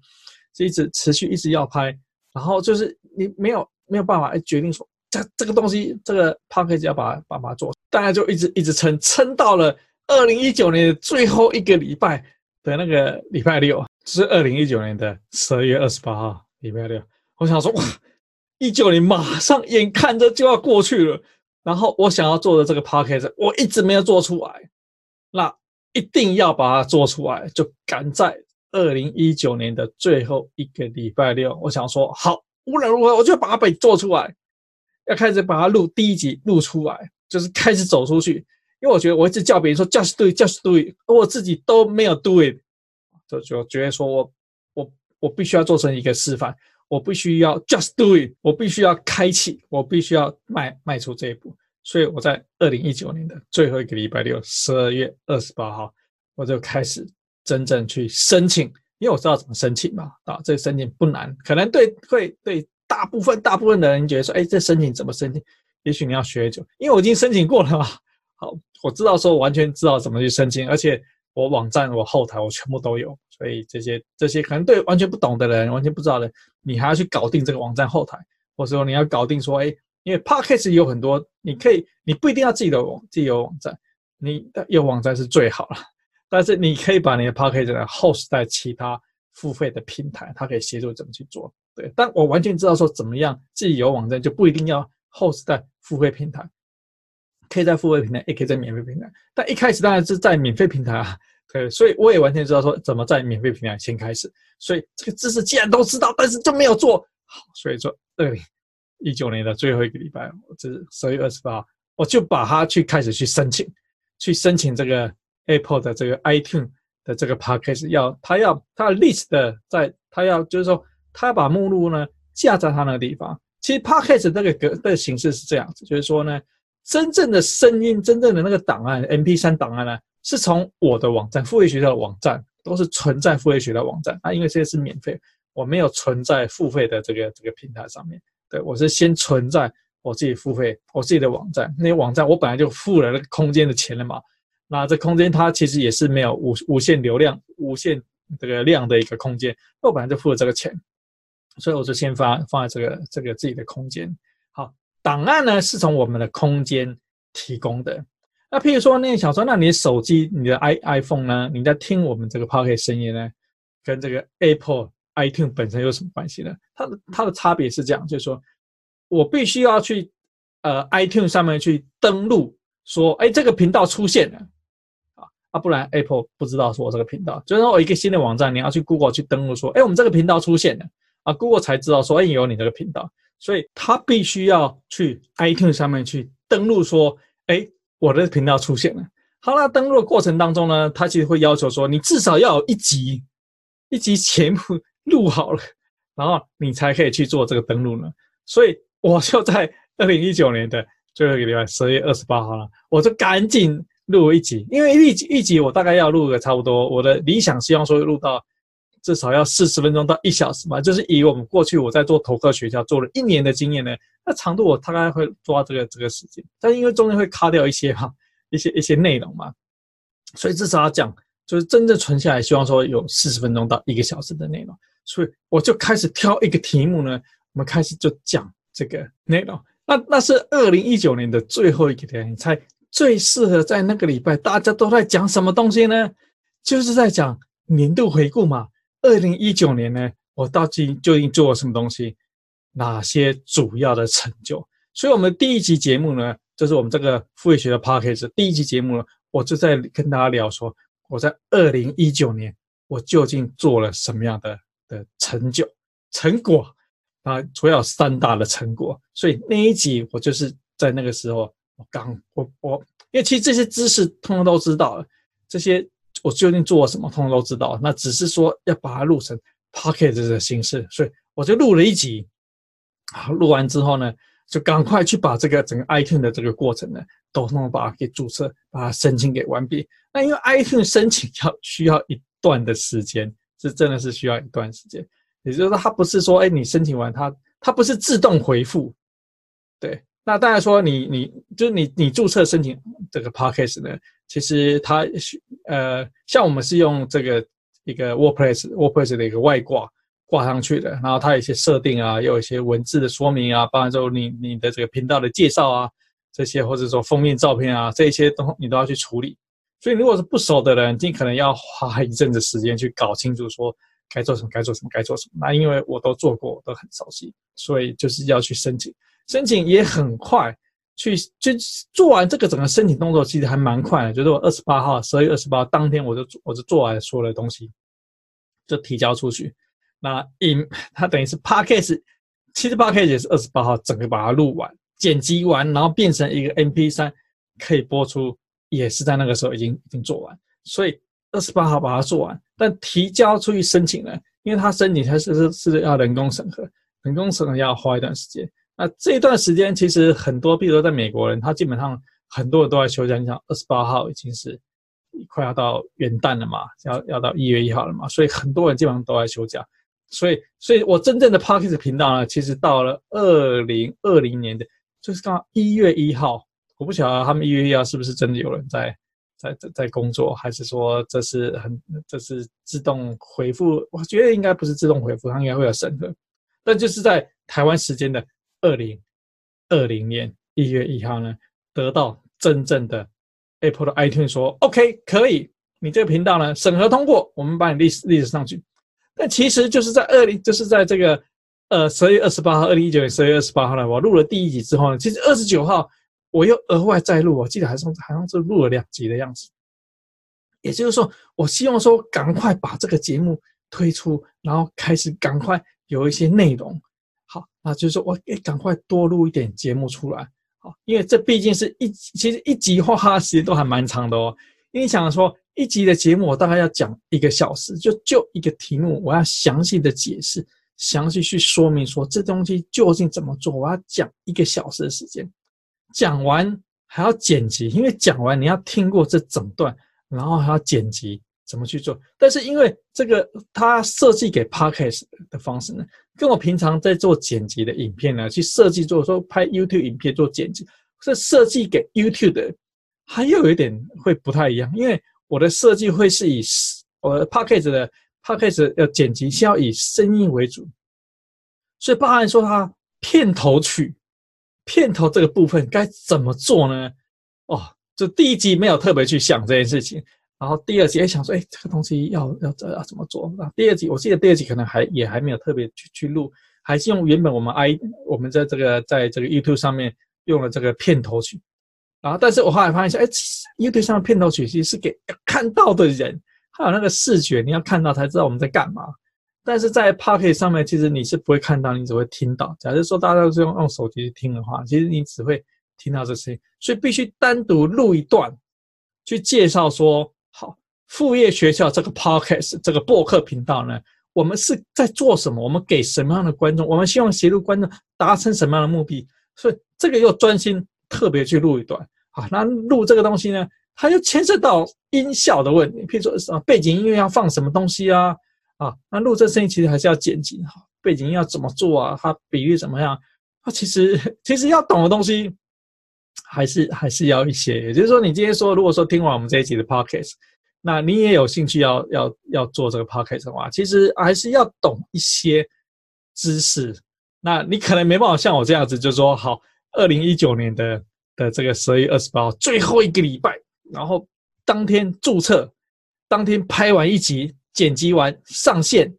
就一直持续一直要拍，然后就是你没有没有办法决定说，这这个东西这个 package 要把它把它做，大家就一直一直撑，撑到了二零一九年的最后一个礼拜的那个礼拜六，是二零一九年的十二月二十八号礼拜六，我想说哇。一九年马上眼看着就要过去了，然后我想要做的这个 podcast 我一直没有做出来，那一定要把它做出来，就赶在二零一九年的最后一个礼拜六，我想说好，无论如何我就把它给做出来，要开始把它录第一集录出来，就是开始走出去，因为我觉得我一直叫别人说 just do it，just do it，我自己都没有 do it，就就觉得说我我我必须要做成一个示范，我必须要 just do it，我必须要开启，我必须要迈迈出这一步。所以我在二零一九年的最后一个礼拜六，十二月二十八号，我就开始真正去申请，因为我知道怎么申请嘛，啊，这个申请不难，可能对会对大部分大部分的人觉得说，哎，这申请怎么申请？也许你要学久，因为我已经申请过了嘛。好，我知道说完全知道怎么去申请，而且我网站、我后台我全部都有，所以这些这些可能对完全不懂的人、完全不知道的，你还要去搞定这个网站后台，或者说你要搞定说，哎。因为 Podcast 有很多，你可以，你不一定要自己的网，自己有网站，你有网站是最好了。但是你可以把你的 Podcast host 在其他付费的平台，它可以协助怎么去做。对，但我完全知道说怎么样自己有网站就不一定要 host 在付费平台，可以在付费平台，也可以在免费平台。但一开始当然是在免费平台啊，对，所以我也完全知道说怎么在免费平台先开始。所以这个知识既然都知道，但是就没有做好，所以说对。一九年的最后一个礼拜，这是十月二十八号，我就把它去开始去申请，去申请这个 Apple 的这个 iTune 的这个 Podcast，要他要他 list 的在，他要就是说，他把目录呢架在他那个地方。其实 Podcast 这个格的形式是这样子，就是说呢，真正的声音，真正的那个档案，MP3 档案呢，是从我的网站，付费学校的网站，都是存在付费学校网站啊，因为这些是免费，我没有存在付费的这个这个平台上面。对，我是先存在我自己付费我自己的网站，那些网站我本来就付了那个空间的钱了嘛。那这空间它其实也是没有无无限流量、无限这个量的一个空间，我本来就付了这个钱，所以我就先放放在这个这个自己的空间。档案呢是从我们的空间提供的。那譬如说，那想说，那你手机、你的 i iPhone 呢？你在听我们这个 Pocket 声音呢，跟这个 Apple。iTunes 本身有什么关系呢？它的它的差别是这样，就是说我必须要去呃 iTunes 上面去登录，说哎这个频道出现了啊啊，不然 Apple 不知道说我这个频道。就是说我一个新的网站，你要去 Google 去登录，说哎我们这个频道出现了啊，Google 才知道说哎有你这个频道，所以他必须要去 iTunes 上面去登录，说哎我的频道出现了。好了，登录的过程当中呢，他其实会要求说你至少要有一集一集节目。录好了，然后你才可以去做这个登录呢。所以我就在二零一九年的最后一个礼拜，十月二十八号了，我就赶紧录一集，因为一集一集我大概要录个差不多，我的理想希望说录到至少要四十分钟到一小时嘛，就是以我们过去我在做投课学校做了一年的经验呢，那长度我大概会抓这个这个时间，但因为中间会卡掉一些哈，一些一些内容嘛，所以至少要讲，就是真正存下来，希望说有四十分钟到一个小时的内容。所以我就开始挑一个题目呢，我们开始就讲这个内容。那那是二零一九年的最后一个天，你猜最适合在那个礼拜大家都在讲什么东西呢？就是在讲年度回顾嘛。二零一九年呢，我到底究竟做了什么东西？哪些主要的成就？所以，我们第一集节目呢，就是我们这个付费学的 Podcast 第一集节目呢，我就在跟大家聊说，我在二零一九年我究竟做了什么样的。的成就成果啊，主要三大的成果，所以那一集我就是在那个时候，我刚我我，因为其实这些知识通通都知道了，这些我究竟做了什么，通通都知道，那只是说要把它录成 Podcast 的形式，所以我就录了一集，好，录完之后呢，就赶快去把这个整个 iTunes 的这个过程呢，都弄把它给注册，把它申请给完毕。那因为 iTunes 申请要需要一段的时间。是真的是需要一段时间，也就是说，它不是说，哎，你申请完它，它不是自动回复。对，那当然说你，你就是你你注册申请这个 Podcast 呢，其实它呃，像我们是用这个一个 WordPress WordPress 的一个外挂挂上去的，然后它有一些设定啊，有一些文字的说明啊，包含说你你的这个频道的介绍啊，这些或者说封面照片啊，这些都你都要去处理。所以，如果是不熟的人，尽可能要花一阵子时间去搞清楚，说该做什么，该做什么，该做什么。那因为我都做过，我都很熟悉，所以就是要去申请，申请也很快。去就做完这个整个申请动作，其实还蛮快的。就是我二十八号，十二月二十八号当天，我就我就做完所有的东西，就提交出去。那 in 它等于是 Podcast，其实 Podcast 也是二十八号整个把它录完、剪辑完，然后变成一个 MP3。可以播出，也是在那个时候已经已经做完，所以二十八号把它做完，但提交出去申请呢，因为它申请它是是是要人工审核，人工审核要花一段时间。那这一段时间其实很多，比如说在美国人，他基本上很多人都在休假。你想，二十八号已经是快要到元旦了嘛，要要到一月一号了嘛，所以很多人基本上都在休假。所以，所以我真正的 Podcast 频道呢，其实到了二零二零年的，就是刚好一月一号。我不晓得他们一月一号是不是真的有人在在在在工作，还是说这是很这是自动回复？我觉得应该不是自动回复，它应该会有审核。但就是在台湾时间的。二零二零年一月一号呢，得到真正的 Apple 的 iTunes 说 OK 可以，你这个频道呢审核通过，我们把你历史历史上去。但其实就是在二零，就是在这个呃十月二十八号，二零一九年十月二十八号呢，我录了第一集之后呢，其实二十九号我又额外再录，我记得还是好像是录了两集的样子。也就是说，我希望说赶快把这个节目推出，然后开始赶快有一些内容。啊，就是说我赶快多录一点节目出来，好，因为这毕竟是一其实一集花的时间都还蛮长的哦。因为想说一集的节目，我大概要讲一个小时，就就一个题目，我要详细的解释，详细去说明说这东西究竟怎么做，我要讲一个小时的时间，讲完还要剪辑，因为讲完你要听过这整段，然后还要剪辑。怎么去做？但是因为这个，它设计给 Podcast 的方式呢，跟我平常在做剪辑的影片呢，去设计做说拍 YouTube 影片做剪辑，是设计给 YouTube 的，还又有一点会不太一样。因为我的设计会是以我的 Podcast 的 Podcast 要剪辑是要以声音为主，所以包含说它片头曲、片头这个部分该怎么做呢？哦，就第一集没有特别去想这件事情。然后第二集也想说，哎，这个东西要要要怎么做？那第二集我记得第二集可能还也还没有特别去去录，还是用原本我们 i 我们在这个在这个 YouTube 上面用了这个片头曲。然后，但是我后来发现，哎，其实 YouTube 上的片头曲其实是给看到的人，还有那个视觉，你要看到才知道我们在干嘛。但是在 Pocket 上面，其实你是不会看到，你只会听到。假如说大家都是用用手机去听的话，其实你只会听到这声音，所以必须单独录一段去介绍说。好，副业学校这个 podcast 这个播客频道呢，我们是在做什么？我们给什么样的观众？我们希望协助观众达成什么样的目的？所以这个又专心特别去录一段。啊，那录这个东西呢，它又牵涉到音效的问题，譬如说什么背景音乐要放什么东西啊？啊，那录这声音其实还是要剪辑。哈，背景音要怎么做啊？它比喻怎么样？它其实其实要懂的东西。还是还是要一些，也就是说，你今天说，如果说听完我们这一集的 podcast，那你也有兴趣要要要做这个 podcast 的话，其实还是要懂一些知识。那你可能没办法像我这样子，就说，好，二零一九年的的这个十二月二十八号最后一个礼拜，然后当天注册，当天拍完一集，剪辑完上线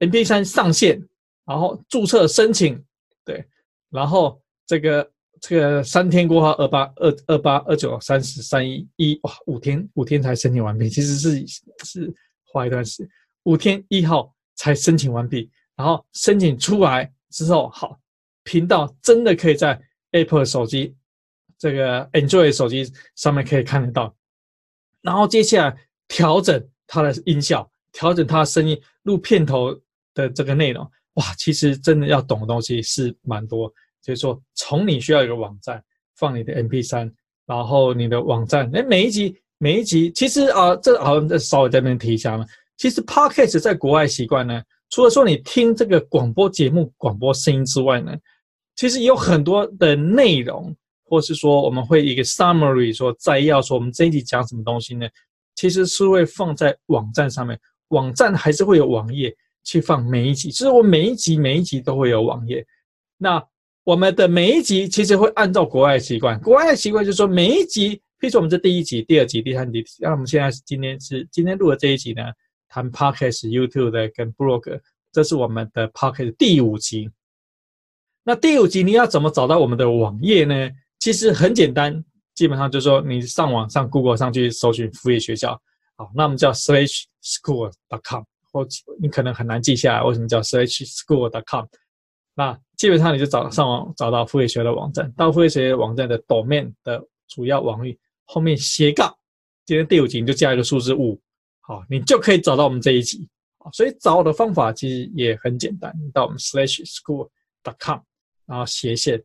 ，MP3 上线，然后注册申请，对，然后这个。这个三天过后，二八二二八二九三十三一一哇，五天五天才申请完毕，其实是是花一段时间，五天一号才申请完毕，然后申请出来之后，好，频道真的可以在 Apple 手机这个 Android 手机上面可以看得到，然后接下来调整它的音效，调整它的声音，录片头的这个内容，哇，其实真的要懂的东西是蛮多。就是说，从你需要一个网站放你的 MP3，然后你的网站，哎，每一集每一集，其实啊，这好像再稍微在那边提一下嘛。其实 Podcast 在国外习惯呢，除了说你听这个广播节目、广播声音之外呢，其实有很多的内容，或是说我们会一个 summary 说摘要，说我们这一集讲什么东西呢？其实是会放在网站上面，网站还是会有网页去放每一集，其实我每一集每一集都会有网页，那。我们的每一集其实会按照国外的习惯，国外的习惯就是说每一集，譬如说我们这第一集、第二集、第三集，那我们现在是今天是今天录的这一集呢，谈 Podcast、YouTube 的跟 Blog，这是我们的 Podcast 第五集。那第五集你要怎么找到我们的网页呢？其实很简单，基本上就是说你上网上 Google 上去搜寻副业学校，好，那我们叫 Slash School dot com，或你可能很难记下来，为什么叫 Slash School dot com？那基本上你就找上网找到副业学的网站，到副业学网站的 domain 的主要网域后面斜杠，今天第五集你就加一个数字五，好，你就可以找到我们这一集。所以找的方法其实也很简单，你到我们 slash school dot com，然后斜线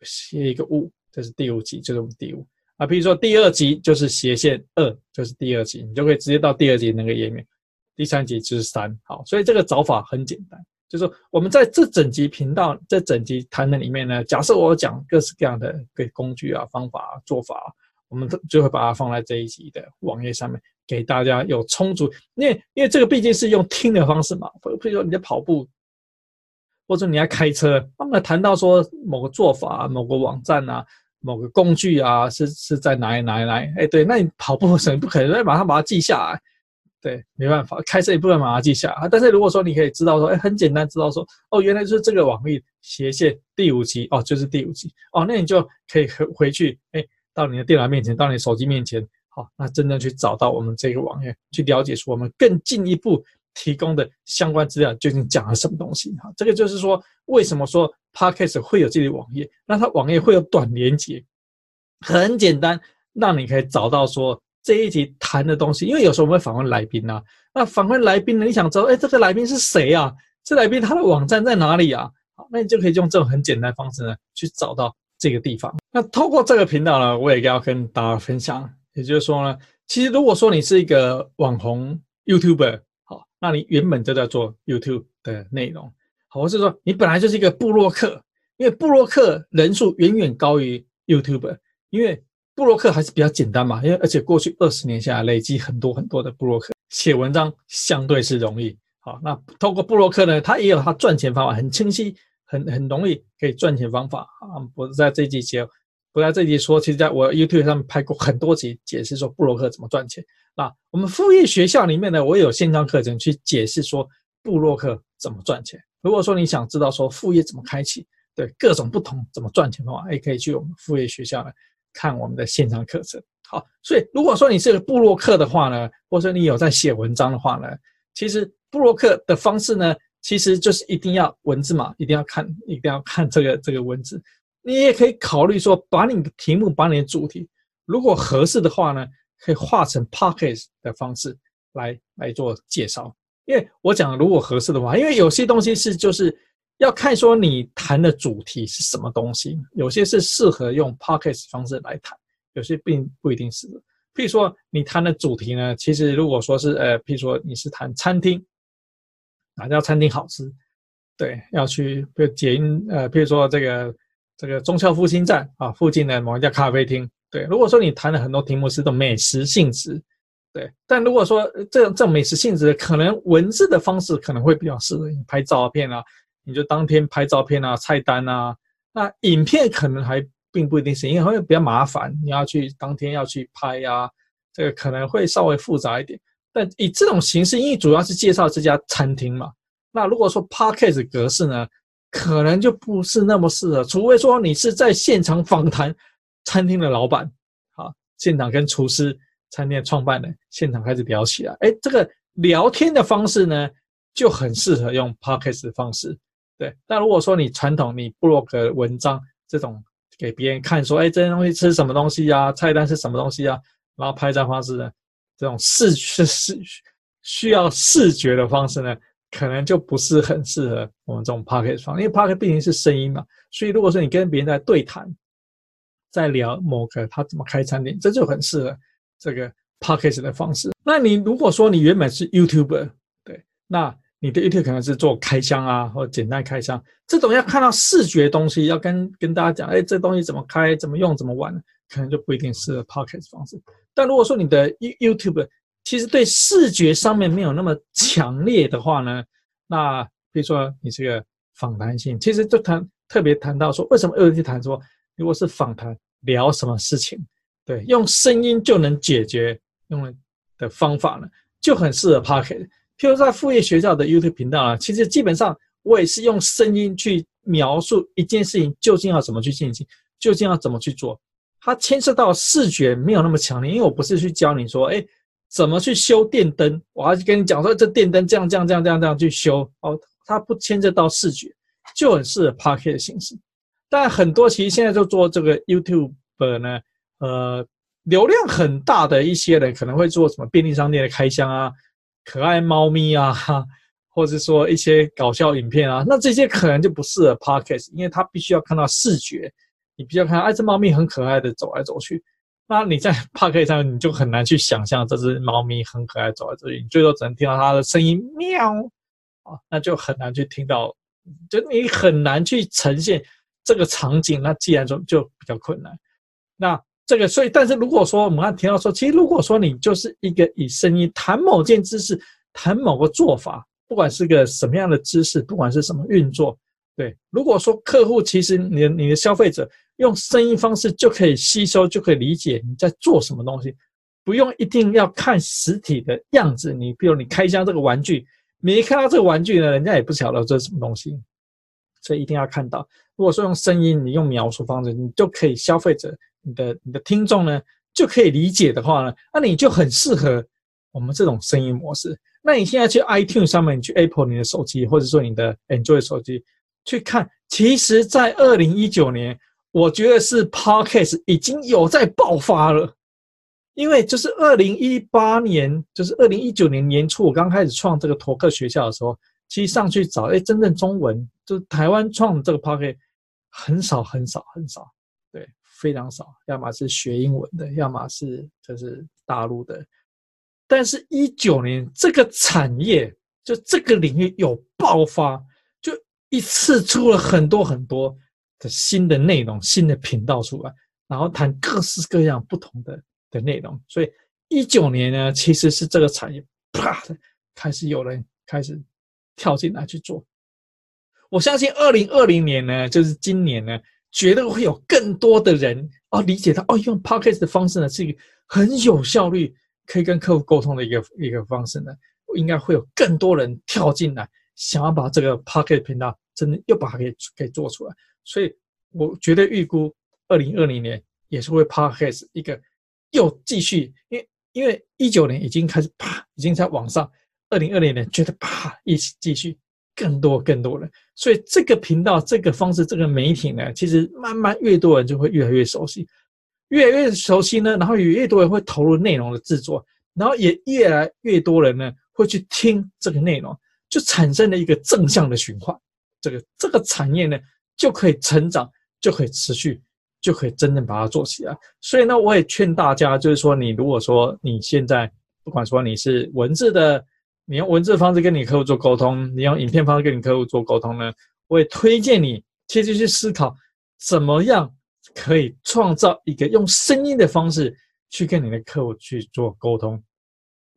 写一个五，这是第五集，就是我们第五啊。比如说第二集就是斜线二，就是第二集，你就可以直接到第二集那个页面。第三集就是三，好，所以这个找法很简单，就是说我们在这整集频道、这整集谈的里面呢，假设我讲各式各样的个工具啊、方法、做法，我们就会把它放在这一集的网页上面。给大家有充足，因为因为这个毕竟是用听的方式嘛，比如说你在跑步，或者你在开车，他们谈到说某个做法、某个网站啊、某个工具啊，是是在哪里哪里哪里？哎，对，那你跑步的时候你不可能马上把它记下来，对，没办法，开车也不能把它记下来。但是如果说你可以知道说，哎，很简单知道说，哦，原来就是这个网域斜线第五集，哦，就是第五集，哦，那你就可以回回去，哎，到你的电脑面前，到你手机面前。好，那真正去找到我们这个网页，去了解出我们更进一步提供的相关资料究竟讲了什么东西。哈，这个就是说，为什么说 Podcast 会有这个网页？那它网页会有短连接，很简单，让你可以找到说这一集谈的东西。因为有时候我们会访问来宾啊，那访问来宾呢，你想知道，哎，这个来宾是谁啊？这来宾他的网站在哪里啊？好，那你就可以用这种很简单方式呢，去找到这个地方。那透过这个频道呢，我也要跟大家分享。也就是说呢，其实如果说你是一个网红 YouTuber，好，那你原本就在做 YouTube 的内容，好，或是说你本来就是一个部落客，因为部落客人数远远高于 YouTuber，因为布洛克还是比较简单嘛，因为而且过去二十年下来累积很多很多的布洛克，写文章相对是容易，好，那透过布洛克呢，他也有他赚钱方法，很清晰，很很容易可以赚钱方法啊，我在这几节。不在这里说，其实在我 YouTube 上面拍过很多集，解释说布洛克怎么赚钱。那我们副业学校里面呢，我有线上课程去解释说布洛克怎么赚钱。如果说你想知道说副业怎么开启，对各种不同怎么赚钱的话，也可以去我们副业学校来看我们的线上课程。好，所以如果说你是个部落客的话呢，或者说你有在写文章的话呢，其实部落客的方式呢，其实就是一定要文字嘛，一定要看，一定要看这个这个文字。你也可以考虑说，把你的题目，把你的主题，如果合适的话呢，可以画成 podcast 的方式来来做介绍。因为我讲如果合适的话，因为有些东西是就是要看说你谈的主题是什么东西，有些是适合用 podcast 方式来谈，有些并不一定适合。譬如说你谈的主题呢，其实如果说是呃，譬如说你是谈餐厅，哪家餐厅好吃，对，要去比如解音呃，譬如说这个。这个忠孝复兴站啊，附近的某一家咖啡厅，对。如果说你谈的很多题目是这种美食性质，对。但如果说这种这种美食性质，可能文字的方式可能会比较适合你拍照片啊，你就当天拍照片啊，菜单啊。那影片可能还并不一定是，因为会比较麻烦，你要去当天要去拍呀，这个可能会稍微复杂一点。但以这种形式，因为主要是介绍这家餐厅嘛。那如果说 Podcast 格式呢？可能就不是那么适合，除非说你是在现场访谈餐厅的老板，好，现场跟厨师、餐厅的创办人现场开始聊起来，哎，这个聊天的方式呢，就很适合用 podcast 的方式，对。但如果说你传统你部落格文章这种给别人看说，哎，这些东西吃什么东西呀？菜单是什么东西呀？然后拍照方式呢，这种视是视需要视觉的方式呢？可能就不是很适合我们这种 pocket 方，因为 pocket 毕竟是声音嘛，所以如果说你跟别人在对谈，在聊某个他怎么开餐厅，这就很适合这个 pocket 的方式。那你如果说你原本是 YouTuber，对，那你的 YouTube 可能是做开箱啊，或者简单开箱，这种要看到视觉东西，要跟跟大家讲，哎，这东西怎么开、怎么用、怎么玩，可能就不一定适合 podcast 方式。但如果说你的 YouTube 其实对视觉上面没有那么强烈的话呢，那比如说你这个访谈性，其实就谈特别谈到说，为什么又去谈说，如果是访谈聊什么事情，对，用声音就能解决用的方法呢，就很适合 Podcast。譬如在副业学校的 YouTube 频道啊，其实基本上我也是用声音去描述一件事情究竟要怎么去进行，究竟要怎么去做。它牵涉到视觉没有那么强烈，因为我不是去教你说，哎。怎么去修电灯？我还是跟你讲说，这电灯这样这样这样这样这样去修哦，它不牵涉到视觉，就很适合 Podcast 的形式。但很多其实现在就做这个 YouTube 呢，呃，流量很大的一些人可能会做什么便利商店的开箱啊，可爱猫咪啊，或者说一些搞笑影片啊，那这些可能就不适合 Podcast，因为它必须要看到视觉，你必须要看到，哎，这猫咪很可爱的走来走去。那你在 Podcast 上你就很难去想象这只猫咪很可爱走来走去，你最多只能听到它的声音喵啊，那就很难去听到，就你很难去呈现这个场景。那既然说就比较困难，那这个所以，但是如果说我们刚提到说，其实如果说你就是一个以声音谈某件知识，谈某个做法，不管是个什么样的知识，不管是什么运作，对，如果说客户其实你的你的消费者。用声音方式就可以吸收，就可以理解你在做什么东西，不用一定要看实体的样子。你比如你开箱这个玩具，没看到这个玩具呢，人家也不晓得这是什么东西，所以一定要看到。如果说用声音，你用描述方式，你就可以消费者，你的你的听众呢就可以理解的话呢，那你就很适合我们这种声音模式。那你现在去 iTunes 上面，你去 Apple 你的手机，或者说你的 Android 手机去看，其实，在二零一九年。我觉得是 Podcast 已经有在爆发了，因为就是二零一八年，就是二零一九年年初，我刚开始创这个托克学校的时候，其实上去找，哎，真正中文就台湾创这个 Podcast 很少很少很少，对，非常少，要么是学英文的，要么是就是大陆的，但是一九年这个产业就这个领域有爆发，就一次出了很多很多的。新的内容、新的频道出来，然后谈各式各样不同的的内容。所以一九年呢，其实是这个产业啪的开始有人开始跳进来去做。我相信二零二零年呢，就是今年呢，绝对会有更多的人哦理解到哦，用 Podcast 的方式呢是一个很有效率可以跟客户沟通的一个一个方式呢，应该会有更多人跳进来，想要把这个 Podcast 频道真的又把它给给做出来。所以，我绝对预估二零二零年也是会 Podcast 一个又继续，因为因为一九年已经开始啪，已经在往上，二零二零年觉得啪，一起继续更多更多人，所以这个频道这个方式这个媒体呢，其实慢慢越多人就会越来越熟悉，越来越熟悉呢，然后也越多人会投入内容的制作，然后也越来越多人呢会去听这个内容，就产生了一个正向的循环，这个这个产业呢。就可以成长，就可以持续，就可以真正把它做起来。所以呢，我也劝大家，就是说，你如果说你现在不管说你是文字的，你用文字方式跟你客户做沟通，你用影片方式跟你客户做沟通呢，我也推荐你其实去思考，怎么样可以创造一个用声音的方式去跟你的客户去做沟通。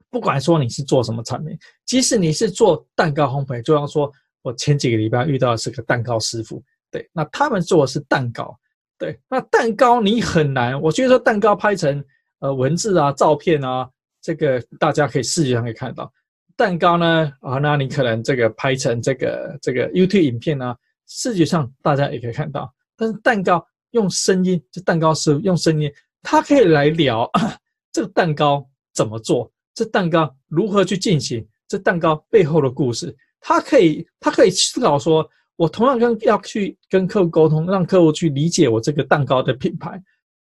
不管说你是做什么产品，即使你是做蛋糕烘焙，就像说我前几个礼拜遇到的是个蛋糕师傅。对，那他们做的是蛋糕。对，那蛋糕你很难。我觉得蛋糕拍成呃文字啊、照片啊，这个大家可以视觉上可以看到。蛋糕呢，啊，那你可能这个拍成这个这个 YouTube 影片呢，视觉上大家也可以看到。但是蛋糕用声音，这蛋糕师用声音，他可以来聊 这个蛋糕怎么做，这蛋糕如何去进行，这蛋糕背后的故事，他可以他可以思考说。我同样跟要去跟客户沟通，让客户去理解我这个蛋糕的品牌，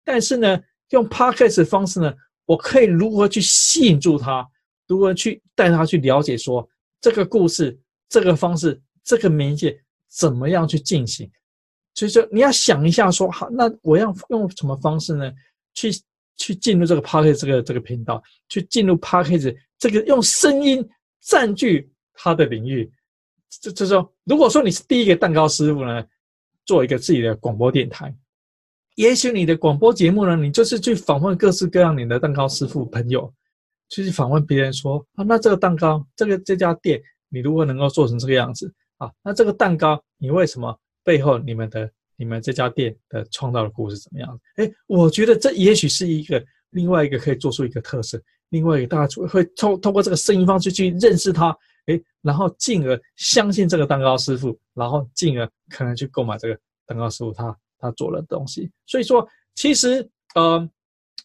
但是呢，用 Podcast 的方式呢，我可以如何去吸引住他，如何去带他去了解说这个故事、这个方式、这个媒介怎么样去进行？所以说你要想一下说，好，那我要用什么方式呢？去去进入这个 Podcast 这个这个频道，去进入 Podcast 这个用声音占据它的领域。就就说，如果说你是第一个蛋糕师傅呢，做一个自己的广播电台，也许你的广播节目呢，你就是去访问各式各样你的蛋糕师傅朋友，去访问别人说啊，那这个蛋糕，这个这家店，你如果能够做成这个样子啊，那这个蛋糕，你为什么背后你们的你们这家店的创造的故事怎么样？哎，我觉得这也许是一个另外一个可以做出一个特色，另外一个大家会透透过这个声音方式去认识他。诶，然后进而相信这个蛋糕师傅，然后进而可能去购买这个蛋糕师傅他他做的东西。所以说，其实呃，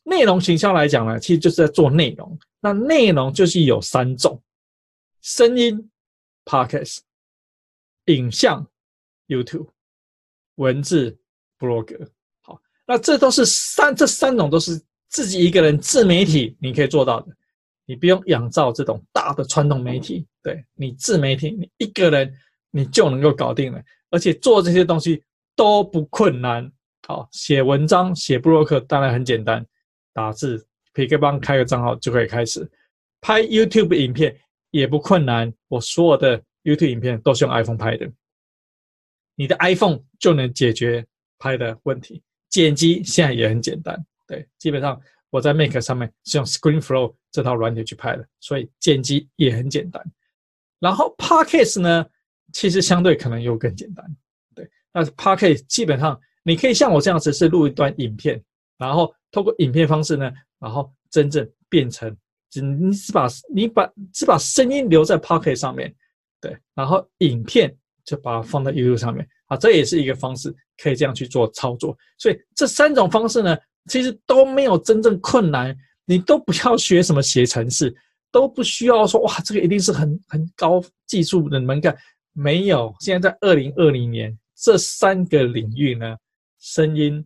内容行销来讲呢，其实就是在做内容。那内容就是有三种：声音 （Podcast）、影像 （YouTube）、文字 （Blog）。好，那这都是三这三种都是自己一个人自媒体你可以做到的，你不用仰仗这种大的传统媒体，对你自媒体你一个人你就能够搞定了，而且做这些东西都不困难。好，写文章写部落客当然很简单，打字匹克邦开个账号就可以开始。拍 YouTube 影片也不困难，我所有的 YouTube 影片都是用 iPhone 拍的，你的 iPhone 就能解决拍的问题。剪辑现在也很简单，对，基本上我在 Mac 上面是用 ScreenFlow 这套软体去拍的，所以剪辑也很简单。然后 Podcast 呢，其实相对可能又更简单，对，但是 Podcast 基本上你可以像我这样子是录一段影片，然后透过影片方式呢，然后真正变成。只你只把你把只把声音留在 Pocket 上面，对，然后影片就把它放在 YouTube 上面，啊，这也是一个方式，可以这样去做操作。所以这三种方式呢，其实都没有真正困难，你都不要学什么写程式，都不需要说哇，这个一定是很很高技术的门槛，没有。现在在二零二零年，这三个领域呢，声音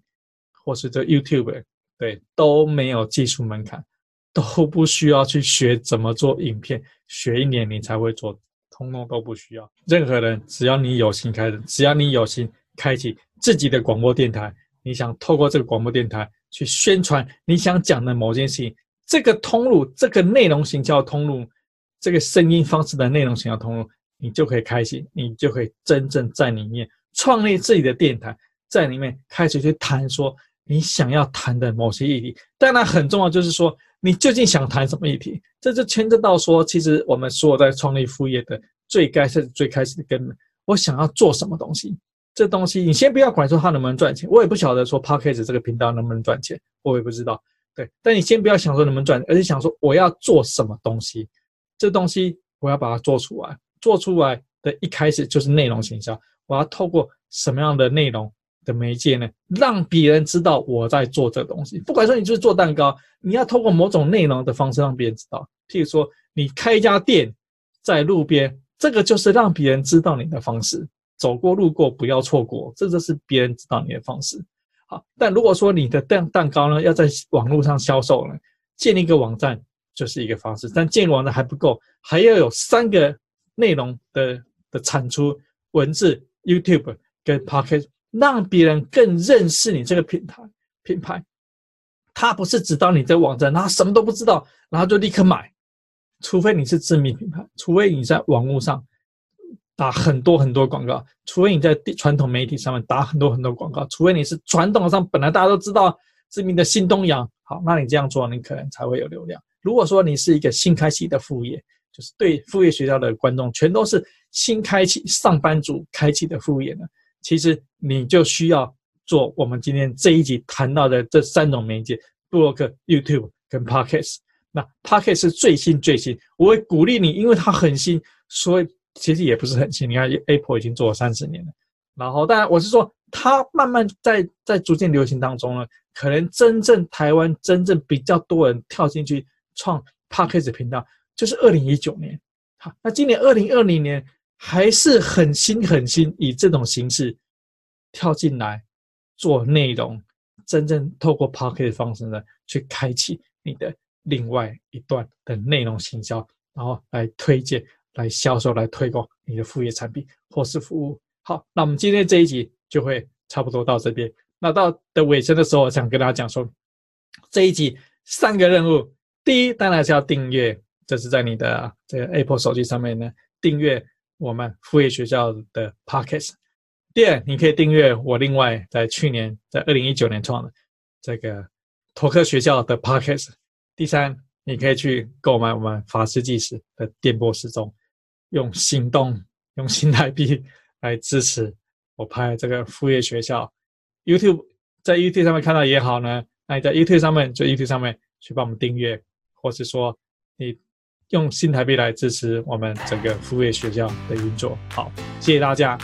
或是这 YouTube，对，都没有技术门槛。都不需要去学怎么做影片，学一年你才会做，通通都不需要。任何人只要你有心开的，只要你有心开启自己的广播电台，你想透过这个广播电台去宣传你想讲的某件事情，这个通路，这个内容型叫通路，这个声音方式的内容型叫通路，你就可以开启，你就可以真正在里面创立自己的电台，在里面开始去谈说你想要谈的某些议题。当然很重要就是说。你究竟想谈什么议题？这就牵扯到说，其实我们所有在创立副业的最开始、最开始的根本，我想要做什么东西？这东西你先不要管说它能不能赚钱，我也不晓得说 Podcast 这个频道能不能赚钱，我也不知道。对，但你先不要想说能不能赚，而是想说我要做什么东西？这东西我要把它做出来，做出来的一开始就是内容行销，我要透过什么样的内容？的媒介呢，让别人知道我在做这东西。不管说你就是做蛋糕，你要透过某种内容的方式让别人知道。譬如说，你开一家店在路边，这个就是让别人知道你的方式。走过路过不要错过，这就是别人知道你的方式。好，但如果说你的蛋蛋糕呢，要在网络上销售呢，建立一个网站就是一个方式。但建立网站还不够，还要有三个内容的的产出：文字、YouTube 跟 Podcast。让别人更认识你这个品牌品牌，他不是知道你这网站，他什么都不知道，然后就立刻买，除非你是知名品牌，除非你在网络上打很多很多广告，除非你在传统媒体上面打很多很多广告，除非你是传统上本来大家都知道知名的新东阳，好，那你这样做，你可能才会有流量。如果说你是一个新开启的副业，就是对副业学校的观众全都是新开启上班族开启的副业呢？其实你就需要做我们今天这一集谈到的这三种媒介：部落格、YouTube 跟 Podcast。那 Podcast 是最新最新，我会鼓励你，因为它很新，所以其实也不是很新。你看 Apple 已经做了三十年了，然后当然我是说，它慢慢在在逐渐流行当中呢，可能真正台湾真正比较多人跳进去创 Podcast 频道，就是二零一九年。好，那今年二零二零年。还是很新很新，以这种形式跳进来做内容，真正透过 Pocket 的方式呢，去开启你的另外一段的内容行销，然后来推荐、来销售、来推广你的副业产品或是服务。好，那我们今天这一集就会差不多到这边。那到的尾声的时候，我想跟大家讲说，这一集三个任务，第一当然是要订阅，这是在你的这个 Apple 手机上面呢订阅。我们副业学校的 Podcast。第二，你可以订阅我另外在去年在二零一九年创的这个托克学校的 Podcast。第三，你可以去购买我们法师计时的电波时钟，用行动用新台币来支持我拍这个副业学校。YouTube 在 YouTube 上面看到也好呢，那你在 YouTube 上面就 YouTube 上面去帮我们订阅，或是说你。用新台币来支持我们整个副业学校的运作。好，谢谢大家。